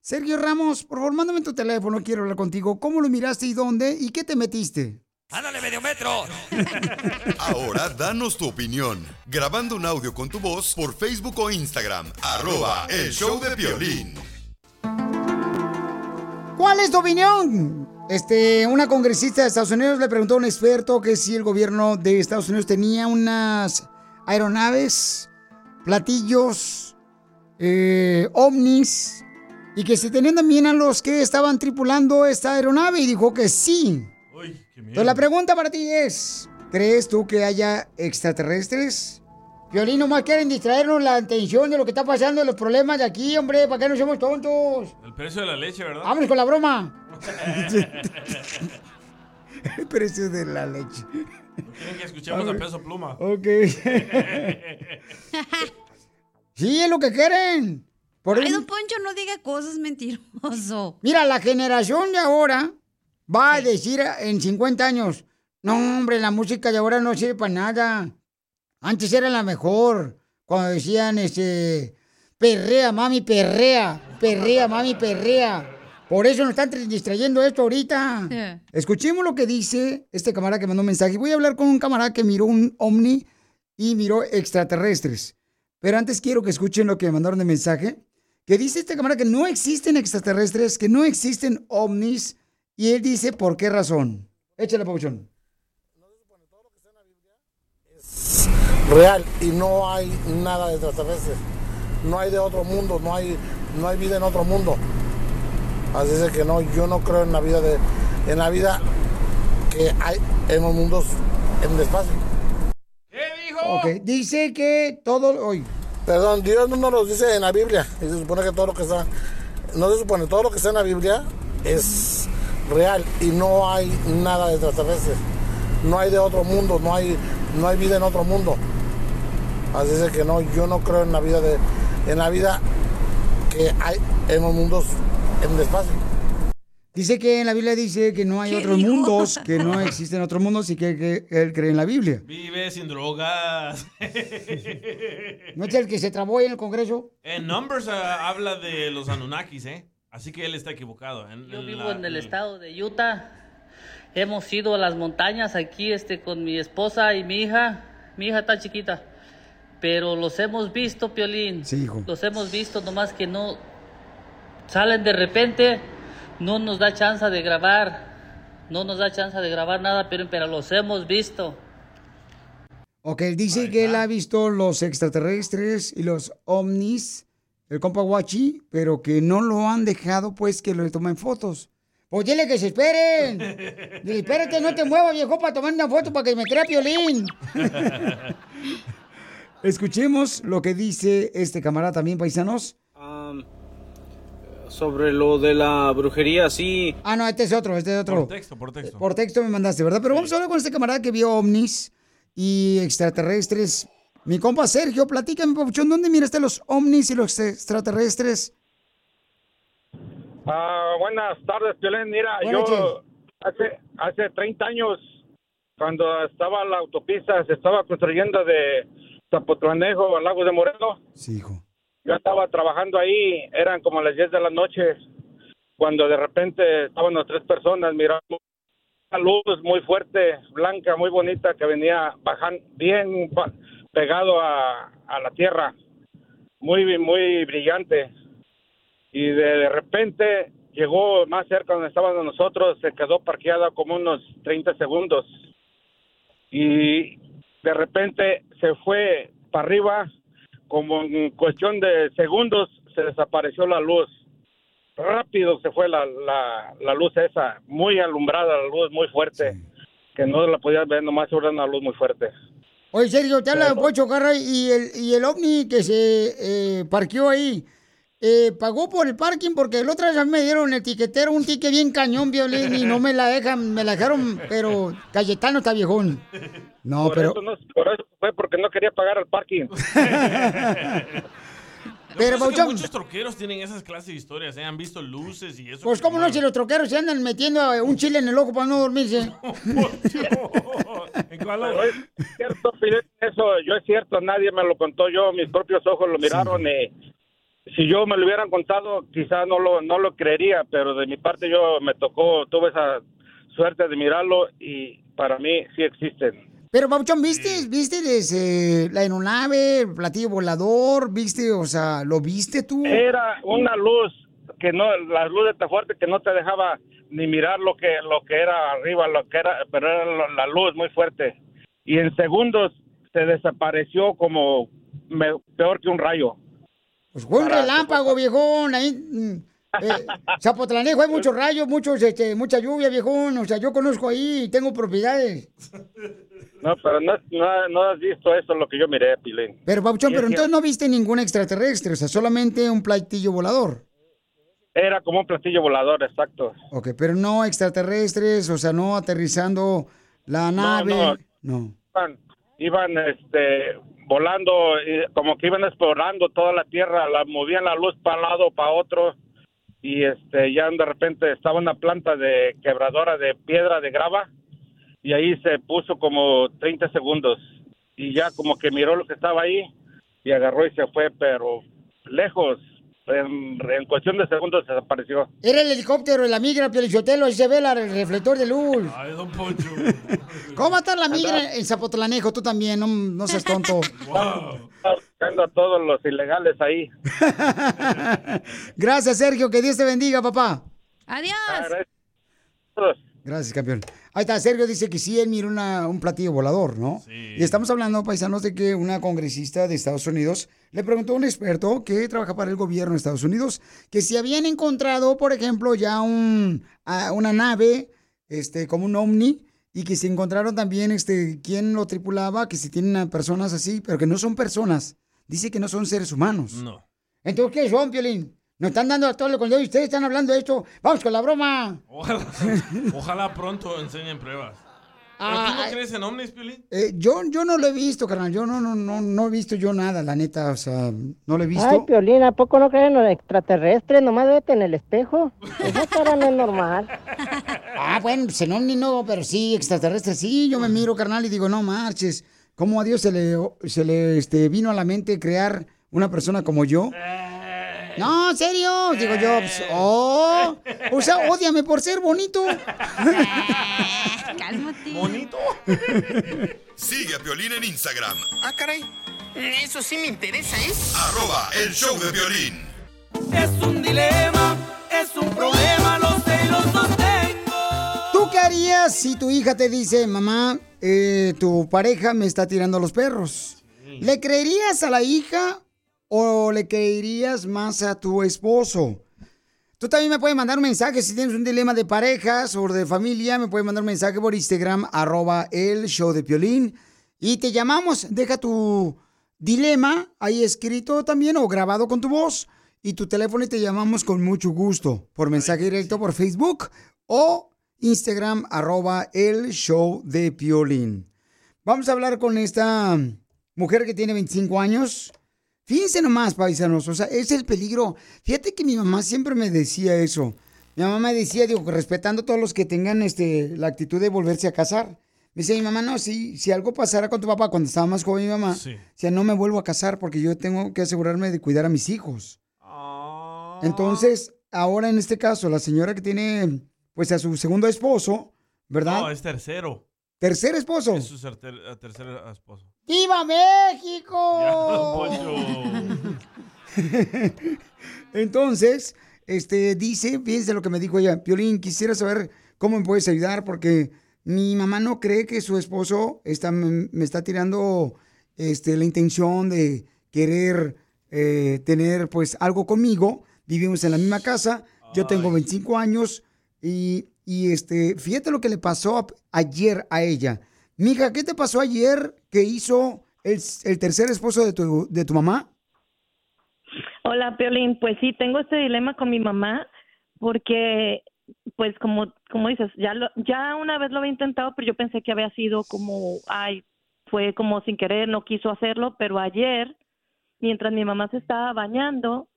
Sergio Ramos, por favor, mándame tu teléfono, quiero hablar contigo. ¿Cómo lo miraste y dónde? ¿Y qué te metiste? ¡Ándale, medio metro! Ahora danos tu opinión. Grabando un audio con tu voz por Facebook o Instagram. Arroba el show de violín. ¿Cuál es tu opinión? Este, una congresista de Estados Unidos le preguntó a un experto que si el gobierno de Estados Unidos tenía unas aeronaves, platillos, eh, ovnis, y que si tenían también a los que estaban tripulando esta aeronave, y dijo que sí. Entonces la pregunta para ti es, ¿crees tú que haya extraterrestres? Violín, nomás quieren distraernos la atención de lo que está pasando, de los problemas de aquí, hombre, ¿para qué no somos tontos? El precio de la leche, ¿verdad? Vámonos con la broma. El precio de la leche. No quieren que escuchemos a peso pluma. Ok. sí, es lo que quieren. Por Ay, el- don Poncho, no diga cosas mentiroso. Mira, la generación de ahora va a decir en 50 años, no, hombre, la música de ahora no sirve para nada. Antes era la mejor. Cuando decían, este, perrea, mami, perrea, perrea, mami, perrea. Por eso nos están tra- distrayendo esto ahorita. Escuchemos lo que dice este camarada que mandó un mensaje. Voy a hablar con un camarada que miró un ovni y miró extraterrestres. Pero antes quiero que escuchen lo que me mandaron de mensaje. Que dice este camarada que no existen extraterrestres, que no existen ovnis. Y él dice por qué razón. Échale, Pabuchón. real y no hay nada de extraterrestre. No hay de otro mundo, no hay, no hay vida en otro mundo. Así es que no, yo no creo en la vida de, en la vida que hay en los mundos en el espacio. Ok, dice que todo hoy. Perdón, Dios no nos lo dice en la Biblia. Y se supone que todo lo que está, no se supone, todo lo que está en la Biblia es real y no hay nada de extraterrestre. No hay de otro mundo, no hay, no hay vida en otro mundo. Así es que no, yo no creo en la vida de, en la vida que hay en los mundos en el espacio. Dice que en la Biblia dice que no hay otros mundos, que no existen otros mundos y que, que él cree en la Biblia. Vive sin drogas. ¿No es el que se trabó en el Congreso? En Numbers ah, habla de los Anunnakis, ¿eh? Así que él está equivocado. En- Yo en vivo la- en el estado de Utah. Hemos ido a las montañas aquí este, con mi esposa y mi hija. Mi hija está chiquita. Pero los hemos visto, Piolín. Sí, hijo. Los hemos visto, nomás que no salen de repente. No nos da chance de grabar. No nos da chance de grabar nada, pero, pero los hemos visto. Ok, él dice que él ha visto los extraterrestres y los ovnis, el compa Guachi, pero que no lo han dejado, pues, que le tomen fotos. Pues dile que se esperen. Dile, espérate, no te muevas, viejo, para tomar una foto para que me crea piolín. Escuchemos lo que dice este camarada también, paisanos. Sobre lo de la brujería, sí. Ah, no, este es otro, este es otro. Por texto, por texto. Por texto me mandaste, ¿verdad? Pero vamos a hablar con este camarada que vio ovnis y extraterrestres. Mi compa Sergio, platícame, Papuchón, ¿dónde miraste los ovnis y los extraterrestres? Ah, buenas tardes, Piolín. Mira, Buenas yo hace, hace 30 años, cuando estaba la autopista, se estaba construyendo de Zapotlanejo a Lagos de Moreno. Sí, hijo. Yo estaba trabajando ahí, eran como las 10 de la noche, cuando de repente estaban las tres personas mirando una luz muy fuerte, blanca, muy bonita, que venía bajando bien pegado a, a la tierra, muy, muy brillante y de, de repente llegó más cerca donde estábamos nosotros, se quedó parqueada como unos 30 segundos y de repente se fue para arriba, como en cuestión de segundos se desapareció la luz. Rápido se fue la, la, la luz esa, muy alumbrada, la luz muy fuerte, que no la podías ver, nomás era una luz muy fuerte. Oye, Sergio, te habla Pocho Carra y el, y el ovni que se eh, parqueó ahí. eh, pagó por el parking porque el otro vez a mí me dieron el tiquetero un ticket bien cañón, Violín, y no me la dejan, me la dejaron, pero Cayetano está viejón. No, por pero... Eso no, por eso fue porque no quería pagar el parking. Pero, Yo pienso que Pauchón- muchos troqueros tienen esas clases de historias, ¿eh? Han visto luces y eso. Pues cómo no, si los troqueros se andan metiendo un chile en el ojo para no dormirse. Pero es cierto, Fidel, eso yo es cierto, nadie me lo contó yo, mis propios ojos lo miraron y si yo me lo hubieran contado quizás no lo no lo creería, pero de mi parte yo me tocó, tuve esa suerte de mirarlo y para mí sí existen. Pero, Pauchón, ¿viste, viste desde la aeronave, el platillo volador? ¿Viste, o sea, lo viste tú? Era una luz que no, la luz tan fuerte que no te dejaba ni mirar lo que lo que era arriba, lo que era, pero era la- luz muy fuerte. Y en segundos se desapareció como me- peor que un rayo. Pues fue un relámpago, viejón. Ahí, mm, eh, Zapotlanejo, hay muchos rayos, muchos, este, mucha lluvia, viejón. O sea, yo conozco ahí y tengo propiedades. No, pero no, no, no has visto eso lo que yo miré, Pilín. Pero, Pauchón, pero es entonces no viste ningún extraterrestre, o sea, solamente un platillo volador. Era como un platillo volador, exacto. Ok, pero no extraterrestres, o sea, no aterrizando la nave. no. no. Iban, iban este, volando, y como que iban explorando toda la tierra, la movían la luz para un lado, para otro, y este, ya de repente estaba una planta de quebradora de piedra, de grava, y ahí se puso como 30 segundos, y ya como que miró lo que estaba ahí, y agarró y se fue, pero lejos, en, en cuestión de segundos desapareció. Era el helicóptero de la migra, Pielichotelo, ahí se ve la- el reflector de luz. Ay, don Poncho. ¿Cómo estar la migra en Zapotlanejo? Tú también, no, no seas tonto. Buscando a todos los ilegales ahí. Gracias, Sergio, que Dios te bendiga, papá. Adiós. Gracias, campeón. Ahí está, Sergio dice que sí, él miró una- un platillo volador, ¿no? Y estamos hablando, paisanos, de que una congresista de Estados Unidos le preguntó a un experto que trabaja para el gobierno de Estados Unidos que si habían encontrado, por ejemplo, ya un, a- una nave, este, como un ovni, y que se encontraron también, este, quién lo tripulaba, que si tienen a personas así, pero que no son personas. Dice que no son seres humanos. No. Entonces, ¿qué son, Piolín? Nos están dando a todo con el dedo y ustedes están hablando de esto. Vamos con la broma. Ojalá, ojalá pronto enseñen pruebas. ¿Pero tú no crees en ovnis, Piolín? Eh, yo, yo no lo he visto, carnal. Yo no, no, no, no he visto yo nada, la neta. O sea, no lo he visto. Ay, Piolín, ¿a poco no creen en los extraterrestres? Nomás vete en el espejo. Esa cara no es normal. Ah, bueno, pues en ovni no, pero sí, extraterrestre sí. Yo me miro, carnal, y digo, no marches. ¿Cómo a Dios se le, se le este, vino a la mente crear una persona como yo? No, en serio. Digo yo, pues, oh. O sea, ódiame por ser bonito. Cálmate. ¿Bonito? Sigue a Piolín en Instagram, Ah, caray. Eso sí me interesa, ¿eh? arroba el show de violín. Es un dilema, es un problema, lo sé y lo sostengo. ¿Tú qué harías si tu hija te dice, mamá, eh, tu pareja me está tirando los perros? ¿Le creerías a la hija o le creerías más a tu esposo? Tú también me puedes mandar un mensaje si tienes un dilema de parejas o de familia, me puedes mandar un mensaje por Instagram, arroba el show de Piolín. Y te llamamos, deja tu dilema ahí escrito también o grabado con tu voz y tu teléfono y te llamamos con mucho gusto por mensaje directo por Facebook o Instagram, arroba el show de Piolín. Vamos a hablar con esta mujer que tiene 25 años. Fíjense nomás, paisanos, o sea, es el peligro. Fíjate que mi mamá siempre me decía eso. Mi mamá me decía, digo, respetando a todos los que tengan este, la actitud de volverse a casar. Me decía mi mamá, no, si, si algo pasara con tu papá cuando estaba más joven mi mamá, Sí. decía, no me vuelvo a casar porque yo tengo que asegurarme de cuidar a mis hijos. Entonces, ahora en este caso, la señora que tiene, pues, a su segundo esposo, ¿verdad? No, es tercero. Tercer esposo. Es su ter- ter- tercer esposo. ¡Viva México! Ya. Entonces, este, dice, fíjense lo que me dijo ella, Piolín, quisiera saber cómo me puedes ayudar porque mi mamá no cree que su esposo está, me, me está tirando este, la intención de querer eh, tener pues algo conmigo. Vivimos en la misma casa, yo tengo 25 años y, y, este, fíjate lo que le pasó a- ayer a ella. Mija, ¿qué te pasó ayer que hizo el, tercer esposo de tu, de tu mamá? Hola, Piolín. Pues sí, tengo este dilema con mi mamá porque, pues como, como dices, ya, lo, ya una vez lo había intentado, pero yo pensé que había sido como, ay, fue como sin querer, no quiso hacerlo, pero ayer, mientras mi mamá se estaba bañando,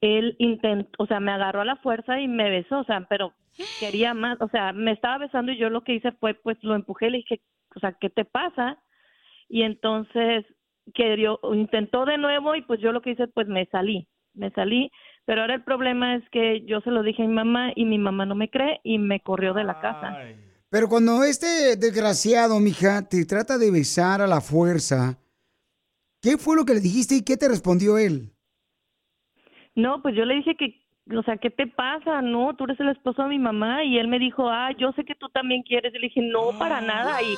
él intentó, o sea, me agarró a la fuerza y me besó, o sea, pero quería más, o sea, me estaba besando y yo lo que hice fue, pues lo empujé, le dije, o sea, ¿qué te pasa? Y entonces querió, intentó de nuevo y pues yo lo que hice, pues me salí, me salí, pero ahora el problema es que yo se lo dije a mi mamá y mi mamá no me cree y me corrió de la casa. Pero cuando este desgraciado, mija, te trata de besar a la fuerza, ¿qué fue lo que le dijiste y qué te respondió él? No, pues yo le dije que, o sea, ¿qué te pasa? No, tú eres el esposo de mi mamá y él me dijo, ah, yo sé que tú también quieres. Y le dije, no, para nada. Y,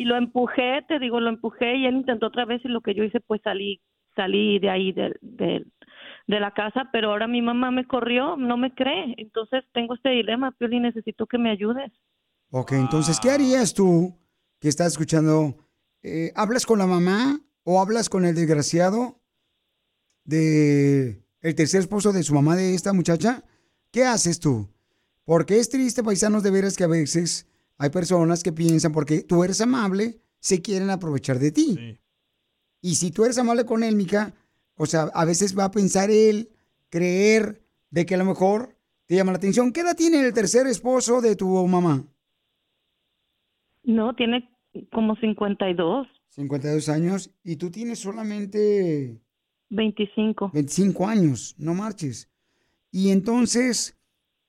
y lo empujé, te digo, lo empujé y él intentó otra vez y lo que yo hice, pues salí, salí de ahí, de, de, de la casa, pero ahora mi mamá me corrió, no me cree. Entonces tengo este dilema, Pioli, necesito que me ayudes. Ok, entonces, ¿qué harías tú que estás escuchando? Eh, ¿Hablas con la mamá o hablas con el desgraciado de el tercer esposo de su mamá de esta muchacha? ¿Qué haces tú? Porque es triste, paisanos, de veras que a veces hay personas que piensan porque tú eres amable, se quieren aprovechar de ti. Y si tú eres amable con él, Mica, o sea, a veces va a pensar él, creer de que a lo mejor te llama la atención. ¿Qué edad tiene el tercer esposo de tu mamá? No, tiene como 52, 52 años y tú tienes solamente 25. 25 años, no marches. Y entonces,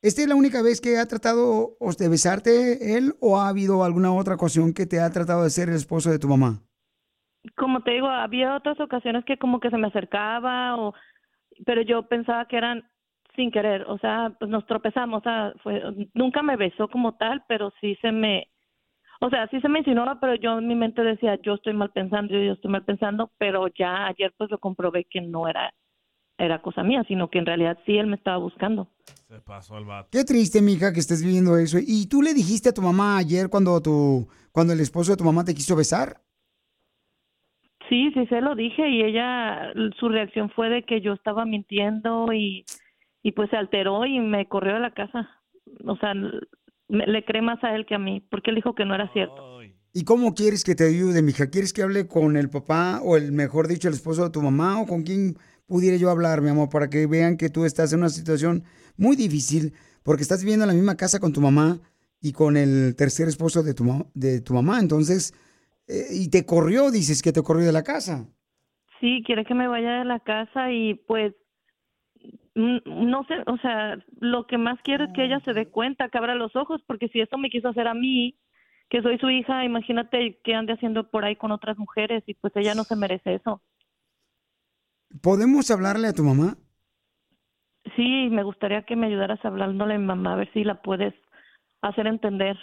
¿esta es la única vez que ha tratado de besarte él o ha habido alguna otra ocasión que te ha tratado de ser el esposo de tu mamá? Como te digo, había otras ocasiones que como que se me acercaba o pero yo pensaba que eran sin querer, o sea, pues nos tropezamos, o sea, fue, nunca me besó como tal, pero sí se me, o sea, sí se me insinuaba, pero yo en mi mente decía, yo estoy mal pensando, yo estoy mal pensando, pero ya ayer pues lo comprobé que no era era cosa mía, sino que en realidad sí él me estaba buscando. Se pasó el vato. Qué triste, mija, que estés viviendo eso. ¿Y tú le dijiste a tu mamá ayer cuando tu cuando el esposo de tu mamá te quiso besar? Sí, sí se lo dije y ella, su reacción fue de que yo estaba mintiendo y, y pues se alteró y me corrió de la casa. O sea, me- le cree más a él que a mí, porque él dijo que no era cierto. ¿Y cómo quieres que te ayude, mija? ¿Quieres que hable con el papá o el mejor dicho, el esposo de tu mamá o con quién pudiera yo hablar, mi amor, para que vean que tú estás en una situación muy difícil porque estás viviendo en la misma casa con tu mamá y con el tercer esposo de tu, de tu mamá. Entonces, eh, y te corrió, dices que te corrió de la casa. Sí, quiere que me vaya de la casa y pues no sé, o sea, lo que más quiero es que ella se dé cuenta, que abra los ojos, porque si esto me quiso hacer a mí, que soy su hija, imagínate que ande haciendo por ahí con otras mujeres y pues ella no se merece eso. ¿Podemos hablarle a tu mamá? Sí, me gustaría que me ayudaras hablándole a mi mamá, a ver si la puedes hacer entender.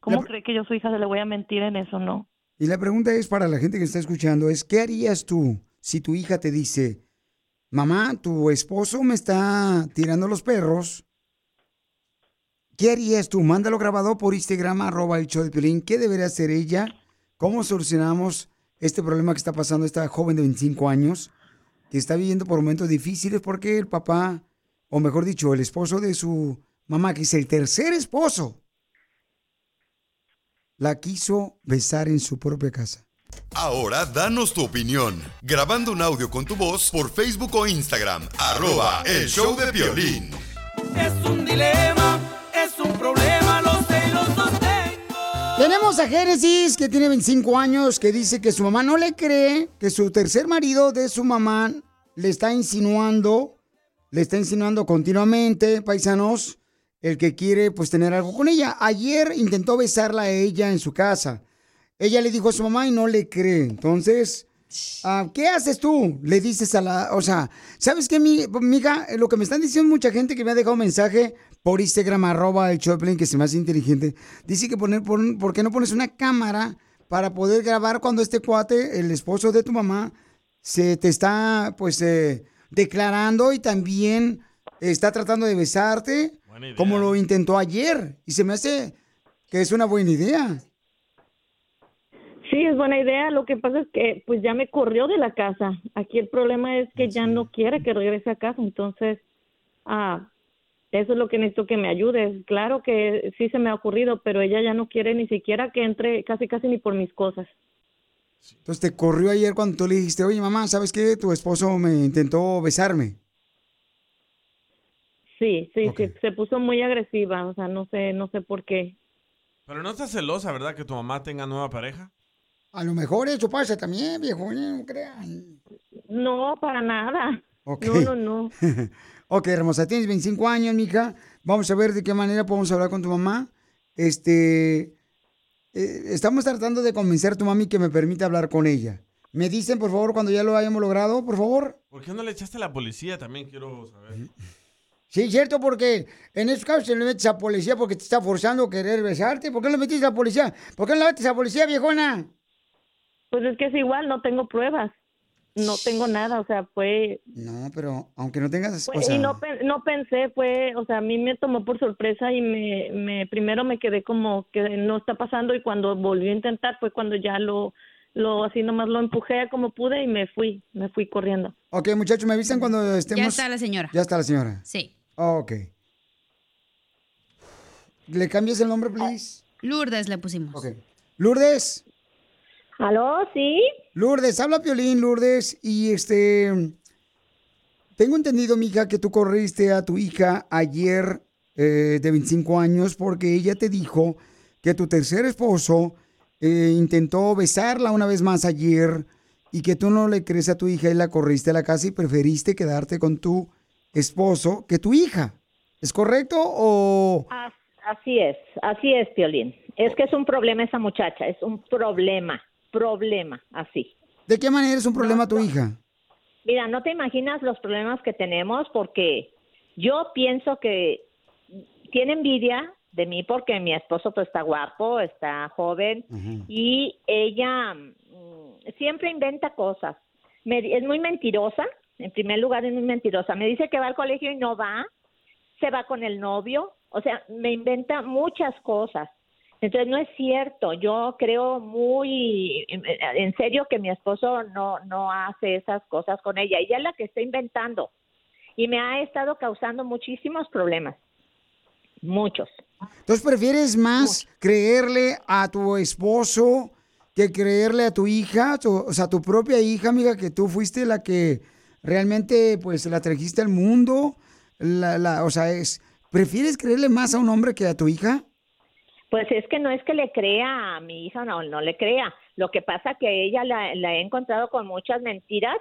¿Cómo cree que yo soy hija? Se le voy a mentir en eso, ¿no? Y la pregunta es para la gente que está escuchando, es ¿qué harías tú si tu hija te dice, mamá, tu esposo me está tirando los perros? ¿Qué harías tú? Mándalo grabado por Instagram, arroba el show de Piolín. ¿Qué debería hacer ella? ¿Cómo solucionamos este problema que está pasando esta joven de 25 años que está viviendo por momentos difíciles porque el papá, o mejor dicho, el esposo de su mamá, que es el tercer esposo, la quiso besar en su propia casa. Ahora danos tu opinión, grabando un audio con tu voz por Facebook o Instagram, arroba el show de violín. Es un dilema, es un problema, lo sé y lo sostengo. Tenemos a Génesis, que tiene 25 años, que dice que su mamá no le cree, que su tercer marido de su mamá le está insinuando, le está insinuando continuamente, paisanos, el que quiere pues tener algo con ella. Ayer intentó besarla a ella en su casa. Ella le dijo a su mamá y no le cree. Entonces, ah, ¿qué haces tú? Le dices a la, o sea, ¿sabes qué, mi, mija? Lo que me están diciendo mucha gente que me ha dejado mensaje por Instagram, arroba el Choplin, que se me hace inteligente, dice que poner, pon- ¿por qué no pones una cámara para poder grabar cuando este cuate, el esposo de tu mamá, se te está, pues, eh, declarando y también está tratando de besarte, como lo intentó ayer? Y se me hace que es una buena idea. Sí, es buena idea. Lo que pasa es que pues ya me corrió de la casa. Aquí el problema es que ya no quiere que regrese a casa. Entonces, ah, eso es lo que necesito que me ayudes. Claro que sí se me ha ocurrido, pero ella ya no quiere ni siquiera que entre casi casi ni por mis cosas. Entonces te corrió ayer cuando tú le dijiste, oye mamá, ¿sabes qué? Tu esposo me intentó besarme. Sí, sí, sí, se puso muy agresiva. O sea, no sé, no sé por qué. Pero no estás celosa, ¿verdad? Que tu mamá tenga nueva pareja. A lo mejor eso pasa también, viejo, no crean. No, para nada. Ok. No, no, no. ok, hermosa, tienes 25 años, mija. Vamos a ver de qué manera podemos hablar con tu mamá. Este, eh, estamos tratando de convencer a tu mami que me permita hablar con ella. Me dicen, por favor, cuando ya lo hayamos logrado, por favor. ¿Por qué no le echaste a la policía? También quiero saber. Sí, cierto, porque en esos casos se le metes a policía porque te está forzando a querer besarte. ¿Por qué no le metiste a policía? ¿Por qué no le metes a policía, viejona? Pues es que es igual, no tengo pruebas. No tengo nada, o sea, fue... No, pero aunque no tengas... fue- o sea, y no, no pensé, fue, o sea, a mí me tomó por sorpresa y me, me primero me quedé como que no está pasando y cuando volví a intentar fue cuando ya lo, lo así nomás lo empujé como pude y me fui, me fui corriendo. Ok, muchachos, me avisan cuando estemos... Ya está la señora. Ya está la señora. Sí. Ok. ¿Le cambias el nombre, please? Lourdes le pusimos. Ok. Lourdes. ¿Aló? ¿Sí? Lourdes, habla Piolín, Lourdes. Y este. Tengo entendido, mija, que tú corriste a tu hija ayer eh, de 25 años porque ella te dijo que tu tercer esposo eh, intentó besarla una vez más ayer y que tú no le crees a tu hija y la corriste a la casa y preferiste quedarte con tu esposo que tu hija. ¿Es correcto o.? As- Así es, así es, Piolín. Es que es un problema esa muchacha, es un problema, problema, así. ¿De qué manera es un problema tu hija? Mira, no te imaginas los problemas que tenemos porque yo pienso que tiene envidia de mí porque mi esposo pues está guapo, está joven y ella mm, siempre inventa cosas. Me- es muy mentirosa, en primer lugar es muy mentirosa. Me dice que va al colegio y no va, se va con el novio, o sea, me inventa muchas cosas. Entonces no es cierto. Yo creo muy en serio que mi esposo no no hace esas cosas con ella. Ella es la que está inventando y me ha estado causando muchísimos problemas. Muchos. Entonces, ¿prefieres más creerle a tu esposo que creerle a tu hija? Tu- o sea, tu propia hija, amiga, que tú fuiste la que realmente, pues, la trajiste al mundo. La, la- o sea, es, ¿prefieres creerle más a un hombre que a tu hija? Pues es que no es que le crea a mi hija, no, no le crea. Lo que pasa que ella la, la he encontrado con muchas mentiras,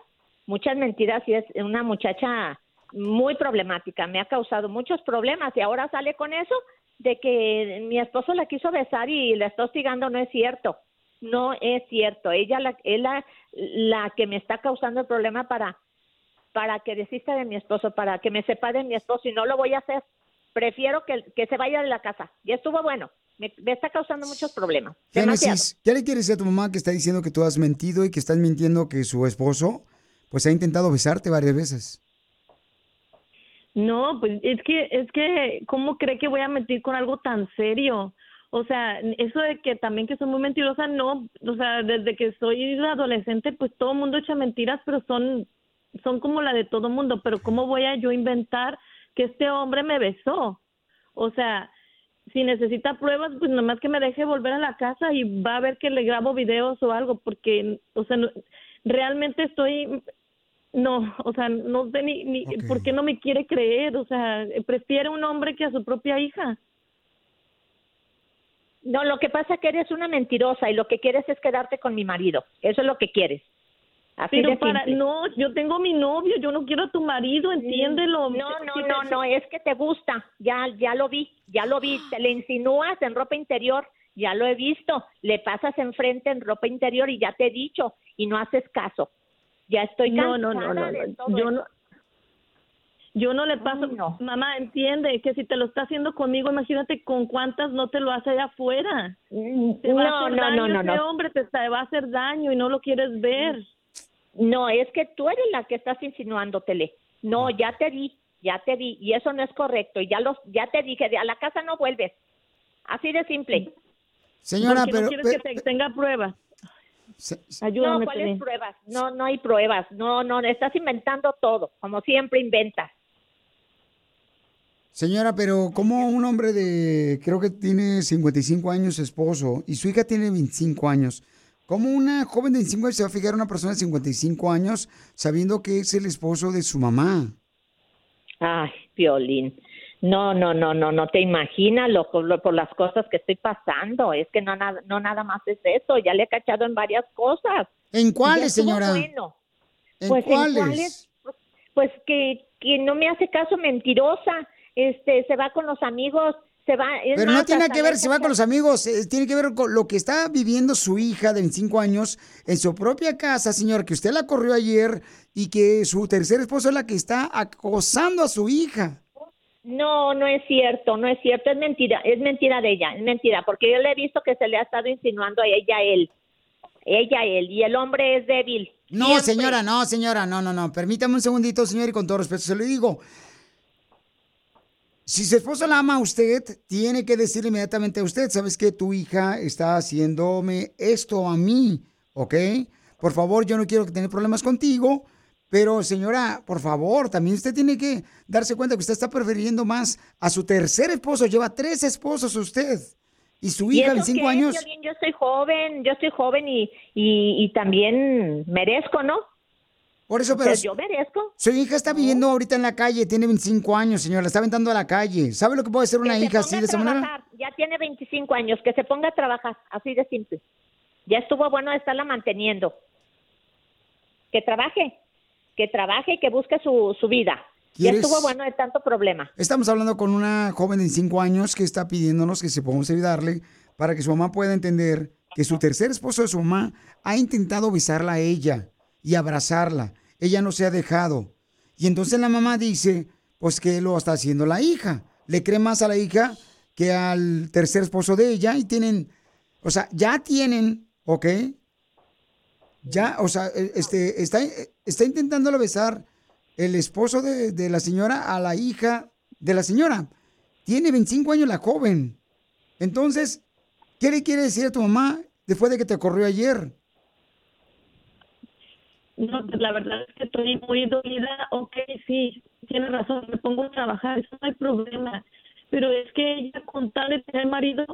muchas mentiras y es una muchacha muy problemática. Me ha causado muchos problemas y ahora sale con eso de que mi esposo la quiso besar y la está hostigando. No es cierto, no es cierto. Ella la, es la, que me está causando el problema para para que desista de mi esposo, para que me separe de mi esposo y no lo voy a hacer. Prefiero que, que se vaya de la casa. Ya estuvo bueno. Me, me está causando muchos problemas. Génesis, ¿qué le quieres decir a tu mamá que está diciendo que tú has mentido y que estás mintiendo que su esposo, pues, ha intentado besarte varias veces? No, pues es que, es que, ¿cómo cree que voy a mentir con algo tan serio? O sea, eso de que también que soy muy mentirosa, no, o sea, desde que soy adolescente, pues todo el mundo echa mentiras, pero son, son como la de todo mundo, pero ¿cómo voy a yo inventar que este hombre me besó? O sea, si necesita pruebas, pues nomás que me deje volver a la casa y va a ver que le grabo videos o algo, porque, o sea, no- realmente estoy no, o sea, no sé ni, ni por qué no me quiere creer, o sea, prefiere un hombre que a su propia hija. No, lo que pasa es que eres una mentirosa y lo que quieres es quedarte con mi marido. Eso es lo que quieres. Así Pero para, no, yo tengo mi novio, yo no quiero a tu marido, entiéndelo. No, no, no, no, es que te gusta. Ya, ya lo vi, ya lo vi. Te le insinúas en ropa interior, ya lo he visto. Le pasas enfrente en ropa interior y ya te he dicho y no haces caso. Ya estoy cansada no, no, no, de no, todo yo no, yo no le paso, mamá, entiende que si te lo está haciendo conmigo, imagínate con cuántas no te lo hace allá afuera. Te va a no, hacer no, daño no, no, ese hombre, te va a hacer daño y no lo quieres ver. No, es que tú eres la que estás insinuándotele. No, ya te di, ya te di y eso no es correcto. Y ya los, ya te dije, de a la casa no vuelves. Así de simple. Señora, Porque pero, no quieres pero- que te tenga pruebas. no, ¿cuáles pruebas? No, no hay pruebas. No, no, estás inventando todo, como siempre inventas. Señora, pero como un hombre de, creo que tiene 55 años, esposo, y su hija tiene 25 años, ¿cómo una joven de 25 años se va a fijar en una persona de 55 años sabiendo que es el esposo de su mamá? Ay, Violín. No, no, no, no, no te imaginas lo, lo- por las cosas que estoy pasando. Es que no, nada- no nada más es eso. Ya le he cachado en varias cosas. ¿En cuáles, señora? Bueno. ¿En Pues cuáles? en cuáles, pues, pues que, que no me hace caso mentirosa. Este, se va con los amigos, se va. es Pero no tiene que ver si va con los amigos, eh, tiene que ver con lo que está viviendo su hija de 25 años en su propia casa, señor, que usted la corrió ayer y que su tercer esposo es la que está acosando a su hija. No, no es cierto, no es cierto, es mentira, es mentira de ella, es mentira, porque yo le he visto que se le ha estado insinuando a ella a él, ella él, y el hombre es débil. No, Siempre. señora, no, señora, no, no, no. Permítame un segundito, señor, y con todo respeto se lo digo. Si su esposo la ama a usted, tiene que decirle inmediatamente a usted, ¿sabes que Tu hija está haciéndome esto a mí, ¿ok? Por favor, yo no quiero tener problemas contigo, pero señora, por favor, también usted tiene que darse cuenta que usted está prefiriendo más a su tercer esposo. Lleva tres esposos usted. Y su ¿Y hija de eso 25 qué, años. Piolín? Yo estoy joven, yo estoy joven y, y, y también merezco, ¿no? Por eso, pero... yo merezco. Su hija está viviendo ahorita en la calle, tiene 25 años, señor, la está aventando a la calle. ¿Sabe lo que puede ser una Que se hija ponga así a de esa manera? Ya tiene 25 años, que se ponga a trabajar, así de simple. Ya estuvo bueno de estarla manteniendo. Que trabaje, que trabaje y que busque su, su vida. Ya ¿Quieres- estuvo bueno de tanto problema. Estamos hablando con una joven de 5 años que está pidiéndonos que se podamos ayudarle para que su mamá pueda entender que su tercer esposo de su mamá ha intentado besarla a ella y abrazarla. Ella no se ha dejado. Y entonces la mamá dice, pues que lo está haciendo la hija. Le cree más a la hija que al tercer esposo de ella y tienen, o sea, ya tienen, ¿ok? Ya, o sea, eh, este, está, eh, está intentándolo besar el esposo de, de la señora a la hija de la señora. Tiene 25 años la joven. Entonces, ¿qué le quiere decir a tu mamá después de que te corrió ayer? No, pues la verdad es que estoy muy dolida. Ok, sí, tiene razón, me pongo a trabajar, eso no hay problema. Pero es que ella, con tal de tener marido,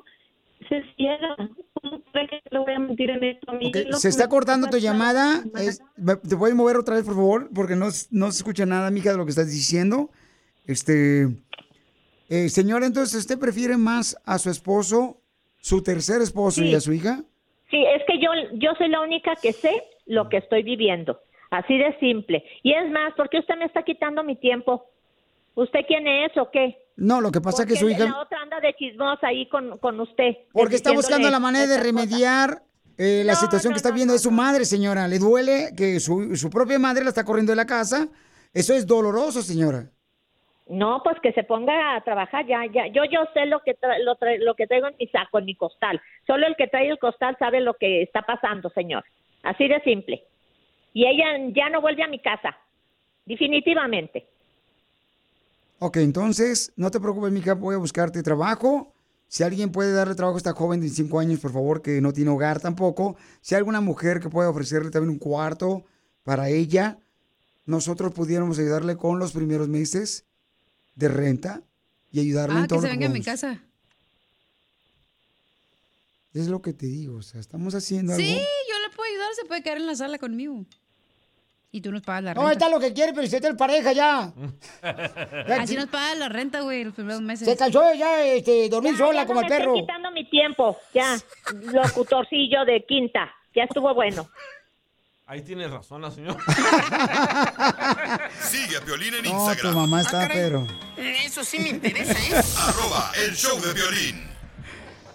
se ciega. ¿Cómo cree que le voy a mentir en esto? A mí Se está cortando tu llamada. Es- ¿Te puedes mover otra vez, por favor? Porque no, no se escucha nada, mija, de lo que estás diciendo. Este, eh, señora, entonces, ¿usted prefiere más a su esposo, su tercer esposo y a su hija? Sí, es que yo, yo soy la única que sé lo que estoy viviendo. Así de simple. Y es más, ¿por qué usted me está quitando mi tiempo? ¿Usted quién es o qué? No, lo que pasa es que ¿Por su hija... La otra anda de chismosa ahí con, con usted. Porque está buscando la manera de remediar eh, la No, situación no, que está viendo de su madre, señora. Le duele que su, su propia madre la está corriendo de la casa. Eso es doloroso, señora. No, pues que se ponga a trabajar ya, ya. Yo, yo sé lo que tra- lo, tra- lo que traigo en mi saco, en mi costal. Solo el que trae el costal sabe lo que está pasando, señor. Así de simple. Y ella ya no vuelve a mi casa, definitivamente. Ok, entonces, no te preocupes, mija, voy a buscarte trabajo. Si alguien puede darle trabajo a esta joven de 5 años, por favor, que no tiene hogar tampoco. Si hay alguna mujer que pueda ofrecerle también un cuarto para ella, nosotros pudiéramos ayudarle con los primeros meses de renta y ayudarle Ah, en que todo se lo que venga a mi casa. Es lo que te digo, o sea, estamos haciendo Sí, algo. yo le puedo ayudar, se puede quedar en la sala conmigo. Y tú nos pagas la No, renta. está lo que quiere, pero usted es pareja ya. Así nos pagas la renta, güey, los primeros meses. Se cansó ya este, dormir Ya, sola ya como no el me perro. estén quitando mi tiempo, ya. Locutorcillo de quinta. Ya estuvo bueno. Ahí tiene razón la señora. Sigue a Piolín en No, tu Instagram. mamá está, pero... Eso sí me interesa, ¿eh? Arroba el show de violín.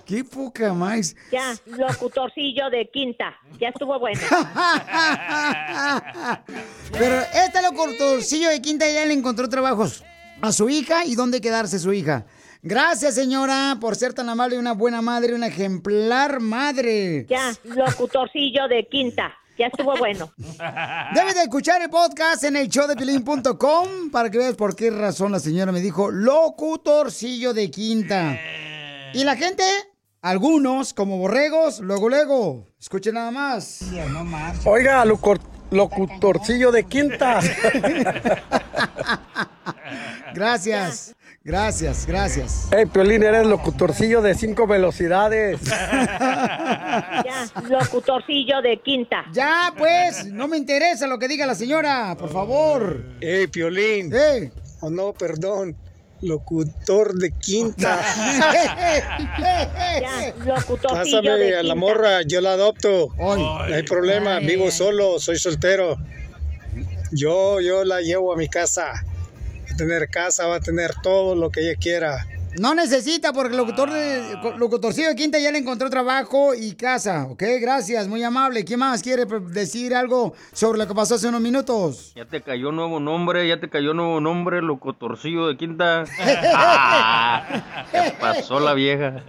Qué poca más. Ya, locutorcillo de quinta. Ya estuvo bueno. Pero este locutorcillo de Quinta ya le encontró trabajos a su hija y dónde quedarse su hija. Gracias, señora, por ser tan amable y una buena madre, una ejemplar madre. Ya, locutorcillo de quinta. Ya estuvo bueno. Debes de escuchar el podcast en el showdepilín.com para que veas por qué razón la señora me dijo locutorcillo de quinta. Y la gente, algunos como borregos, luego, luego, Escuchen nada más. Oiga, locor- locutorcillo de quinta. Gracias. Gracias, gracias. Hey, Piolín, eres locutorcillo de cinco velocidades. Ya, locutorcillo de quinta. Ya, pues, no me interesa lo que diga la señora, por favor. Hey, Piolín. Hey. Oh, no, perdón. Locutor de quinta. Ya, Pásame de a la quinta. morra, yo la adopto. No hay problema, Ay, vivo ay. solo, soy soltero. Yo, yo la llevo a mi casa. Va a tener casa, va a tener todo lo que ella quiera. No necesita, porque el locutor de, locutorcillo de Quinta ya le encontró trabajo y casa, ¿ok? Gracias, muy amable. ¿Quién más quiere decir algo sobre lo que pasó hace unos minutos? Ya te cayó nuevo nombre, ya te cayó nuevo nombre, locotorcillo de quinta. Ah, ¿Qué pasó la vieja?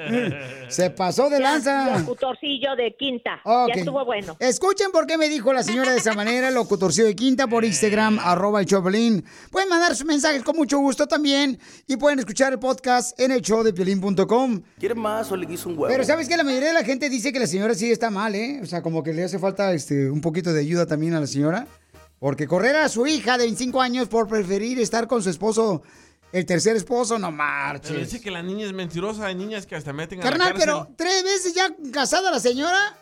Se pasó de lanza. Locutorcillo de quinta. Ok. Ya estuvo bueno. Escuchen por qué me dijo la señora de esa manera, locutorcillo de Quinta, por Instagram, arroba el Choplin. Pueden mandar sus mensajes con mucho gusto también y pueden escuchar el podcast en el show de piolín.com. ¿Quiere más o le guiso un huevo? Pero sabes que la mayoría de la gente dice que la señora sí está mal, ¿eh? O sea, como que le hace falta este, un poquito de ayuda también a la señora. Porque correr a su hija de 25 años por preferir estar con su esposo, el tercer esposo, no Pero marches. dice que la niña es mentirosa. Hay niñas que hasta meten a la Carnal, cárcel. pero tres veces ya casada la señora.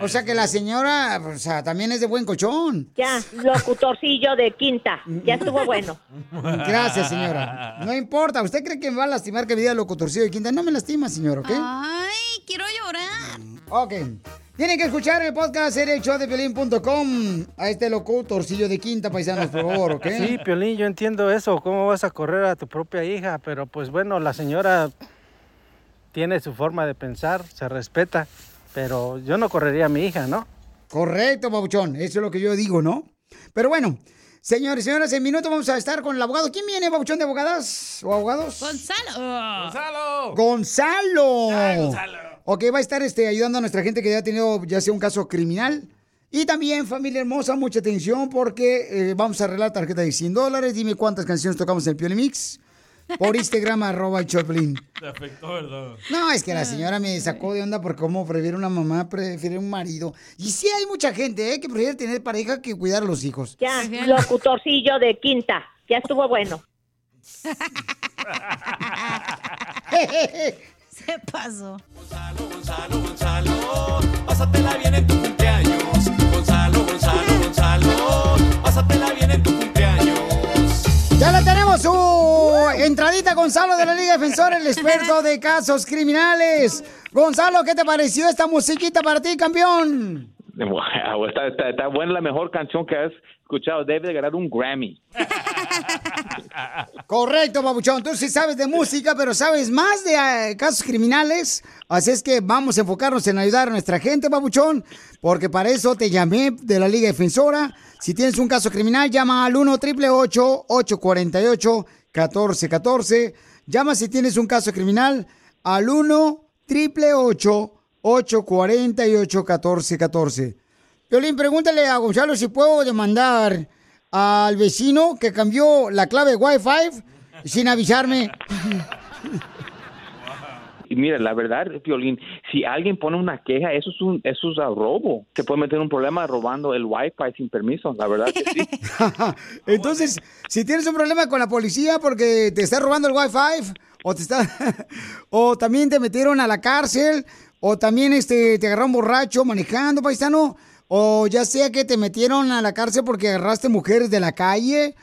O sea que la señora, o sea, también es de buen cochón. Ya, locutorcillo de quinta. Ya estuvo bueno. Gracias, señora. No importa, ¿usted cree que me va a lastimar que me diga locutorcillo de quinta? No me lastima, señor, ¿ok? Ay, quiero llorar. Ok. Tienen que escuchar el podcast en el show de Piolín.com a este locutorcillo de quinta, paisanos, por favor, ¿ok? Sí, Piolín, yo entiendo eso. ¿Cómo vas a correr a tu propia hija? Pero pues bueno, la señora tiene su forma de pensar, se respeta. Pero yo no correría a mi hija, ¿no? Correcto, Babuchón. Eso es lo que yo digo, ¿no? Pero bueno, señores y señoras, en minuto vamos a estar con el abogado. ¿Quién viene, Babuchón, de abogadas o abogados? Gonzalo. Gonzalo. Gonzalo. Ok, va a estar este, ayudando a nuestra gente que ya ha tenido ya sea un caso criminal. Y también, familia hermosa, mucha atención porque eh, vamos a arreglar tarjeta de 100 dólares. Dime cuántas canciones tocamos en el Pioli Mix. Por Instagram, arroba el Choplin. Te afectó, ¿verdad? No, es que la señora me sacó de onda por cómo prefiere una mamá, prefiere un marido. Y sí hay mucha gente ¿eh? que prefiere tener pareja que cuidar a los hijos. Ya, locutorcillo de quinta. Ya estuvo bueno. Se pasó. Gonzalo, Gonzalo, pásatela bien en tu cumpleaños. Tenemos su entradita, Gonzalo de la Liga Defensora, el experto de casos criminales. Gonzalo, ¿qué te pareció esta musiquita para ti, campeón? Wow, está, está, está buena la mejor canción que has escuchado. Debe de ganar un Grammy. Correcto, Babuchón. Tú sí sabes de música, pero sabes más de eh, casos criminales. Así es que vamos a enfocarnos en ayudar a nuestra gente, Babuchón, porque para eso te llamé de la Liga Defensora. Si tienes un caso criminal, llama al 1 888 848 1414 Llama si tienes un caso criminal al 1 888 848 1414 Violín, pregúntale a Gonzalo si puedo demandar al vecino que cambió la clave Wi-Fi sin avisarme. Y mira, la verdad, Violín, si alguien pone una queja, eso es un eso es a robo. Se puede meter un problema robando el Wi-Fi sin permiso. La verdad que sí. Entonces, si tienes un problema con la policía porque te está robando el Wi-Fi o te está o también te metieron a la cárcel o también este te agarraron borracho manejando, paisano, o ya sea que te metieron a la cárcel porque agarraste mujeres de la calle.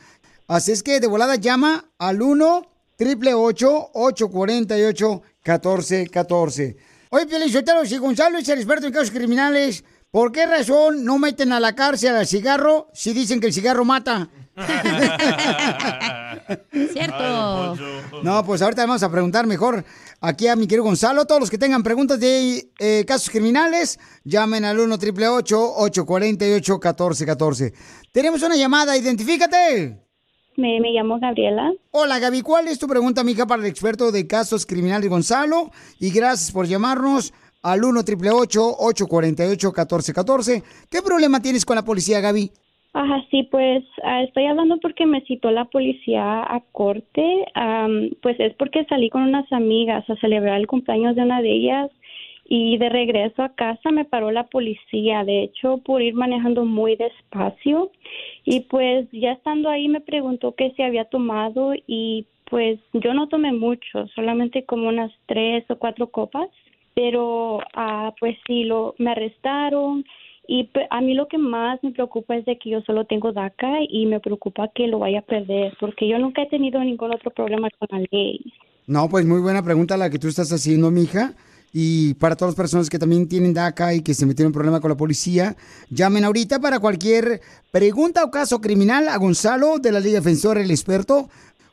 Así es que de volada llama al 1 888 848 1414 Oye, Piolín Sotelo, si Gonzalo es el experto en casos criminales, ¿por qué razón no meten a la cárcel al cigarro si dicen que el cigarro mata? Cierto. No, pues ahorita vamos a preguntar mejor aquí a mi querido Gonzalo. Todos los que tengan preguntas de eh, casos criminales, llamen al 1 888 848 1414 Tenemos una llamada, identifícate. Me, me llamo Gabriela. Hola Gaby, ¿cuál es tu pregunta, mija, para el experto de casos criminales Gonzalo? Y gracias por llamarnos al 1 888 848 1414 ¿Qué problema tienes con la policía, Gaby? Ajá, sí, pues ah, estoy hablando porque me citó la policía a corte. Am, pues es porque salí con unas amigas a celebrar el cumpleaños de una de ellas Y de regreso a casa me paró la policía, de hecho, por ir manejando muy despacio. Y pues ya estando ahí me preguntó qué se había tomado y pues yo no tomé mucho, solamente como unas tres o cuatro copas. Pero ah, pues sí, lo, me arrestaron y a mí lo que más me preocupa es de que yo solo tengo DACA y me preocupa que lo vaya a perder porque yo nunca he tenido ningún otro problema con la ley. No, pues muy buena pregunta la que tú estás haciendo, mija. Y para todas las personas que también tienen DACA y que se metieron en problema con la policía, llamen ahorita para cualquier pregunta o caso criminal a Gonzalo de la Liga Defensora, el experto.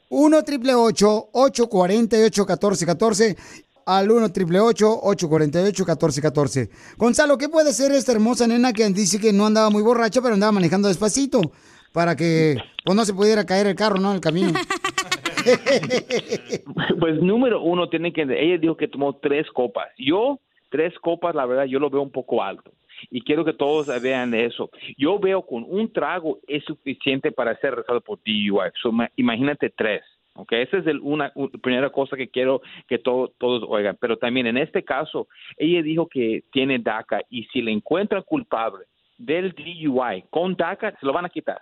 1 triple 848 1414 al 1 triple 848 1414 Gonzalo, ¿qué puede hacer esta hermosa nena que dice que no andaba muy borracha, pero andaba manejando despacito? Para que pues, no se pudiera caer el carro, ¿no? El camino. Pues número uno, tiene que, ella dijo que tomó tres copas. Yo, tres copas, la verdad, yo lo veo un poco alto. Y quiero que todos vean eso. Yo veo con un trago es suficiente para ser arrestado por DUI. So, ma- imagínate tres. ¿Ok? Esa es el- una, u- primera cosa que quiero que todo- todos oigan. Pero también en este caso, ella dijo que tiene DACA y si le encuentran culpable del DUI con DACA, se lo van a quitar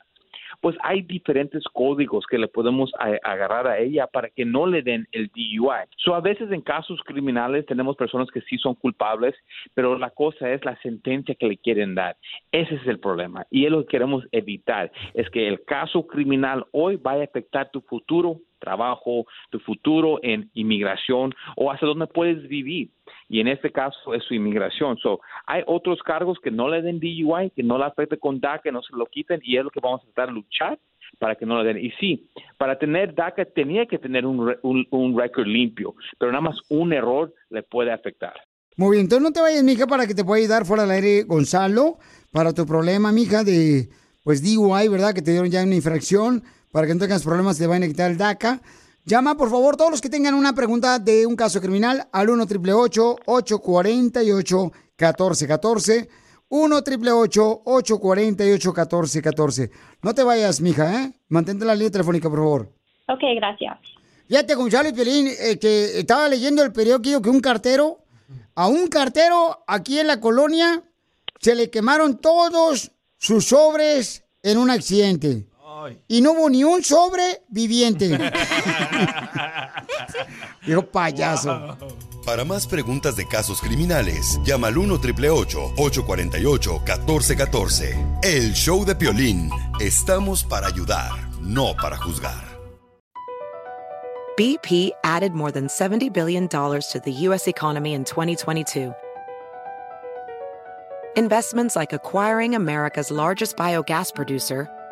pues hay diferentes códigos que le podemos agarrar a ella para que no le den el DUI. So, a veces en casos criminales tenemos personas que sí son culpables, pero la cosa es la sentencia que le quieren dar. Ese es el problema y es lo que queremos evitar, es que el caso criminal hoy vaya a afectar tu futuro trabajo, tu futuro en inmigración o hasta dónde puedes vivir. Y en este caso es su inmigración. So, hay otros cargos que no le den DUI, que no le afecte con DACA, que no se lo quiten, y es lo que vamos a tratar luchar para que no le den. Y sí, para tener DACA tenía que tener un, un, un récord limpio, pero nada más un error le puede afectar. Muy bien, entonces no te vayas, mija, para que te pueda ayudar fuera del aire Gonzalo para tu problema, mija, de pues DUI, ¿verdad? Que te dieron ya una infracción para que no tengas problemas, te vayan a quitar el DACA. Llama, por favor, todos los que tengan una pregunta de un caso criminal al 1 888 848 1414 1 888 848 1414 No te vayas, mija, ¿eh? Mantente la línea telefónica, por favor. Ok, gracias. Fíjate, Gonzalo y Piolín, eh, que estaba leyendo el periódico que un cartero, a un cartero aquí en la colonia, se le quemaron todos sus sobres en un accidente. Y no hubo ni un sobre viviente. Dijo payaso. Para más preguntas de casos criminales, llama al 1 848 1414 El show de Piolín. Estamos para ayudar, no para juzgar. BP added more than $70 billion to the U.S. economy in 2022. Investments like acquiring America's largest biogas producer,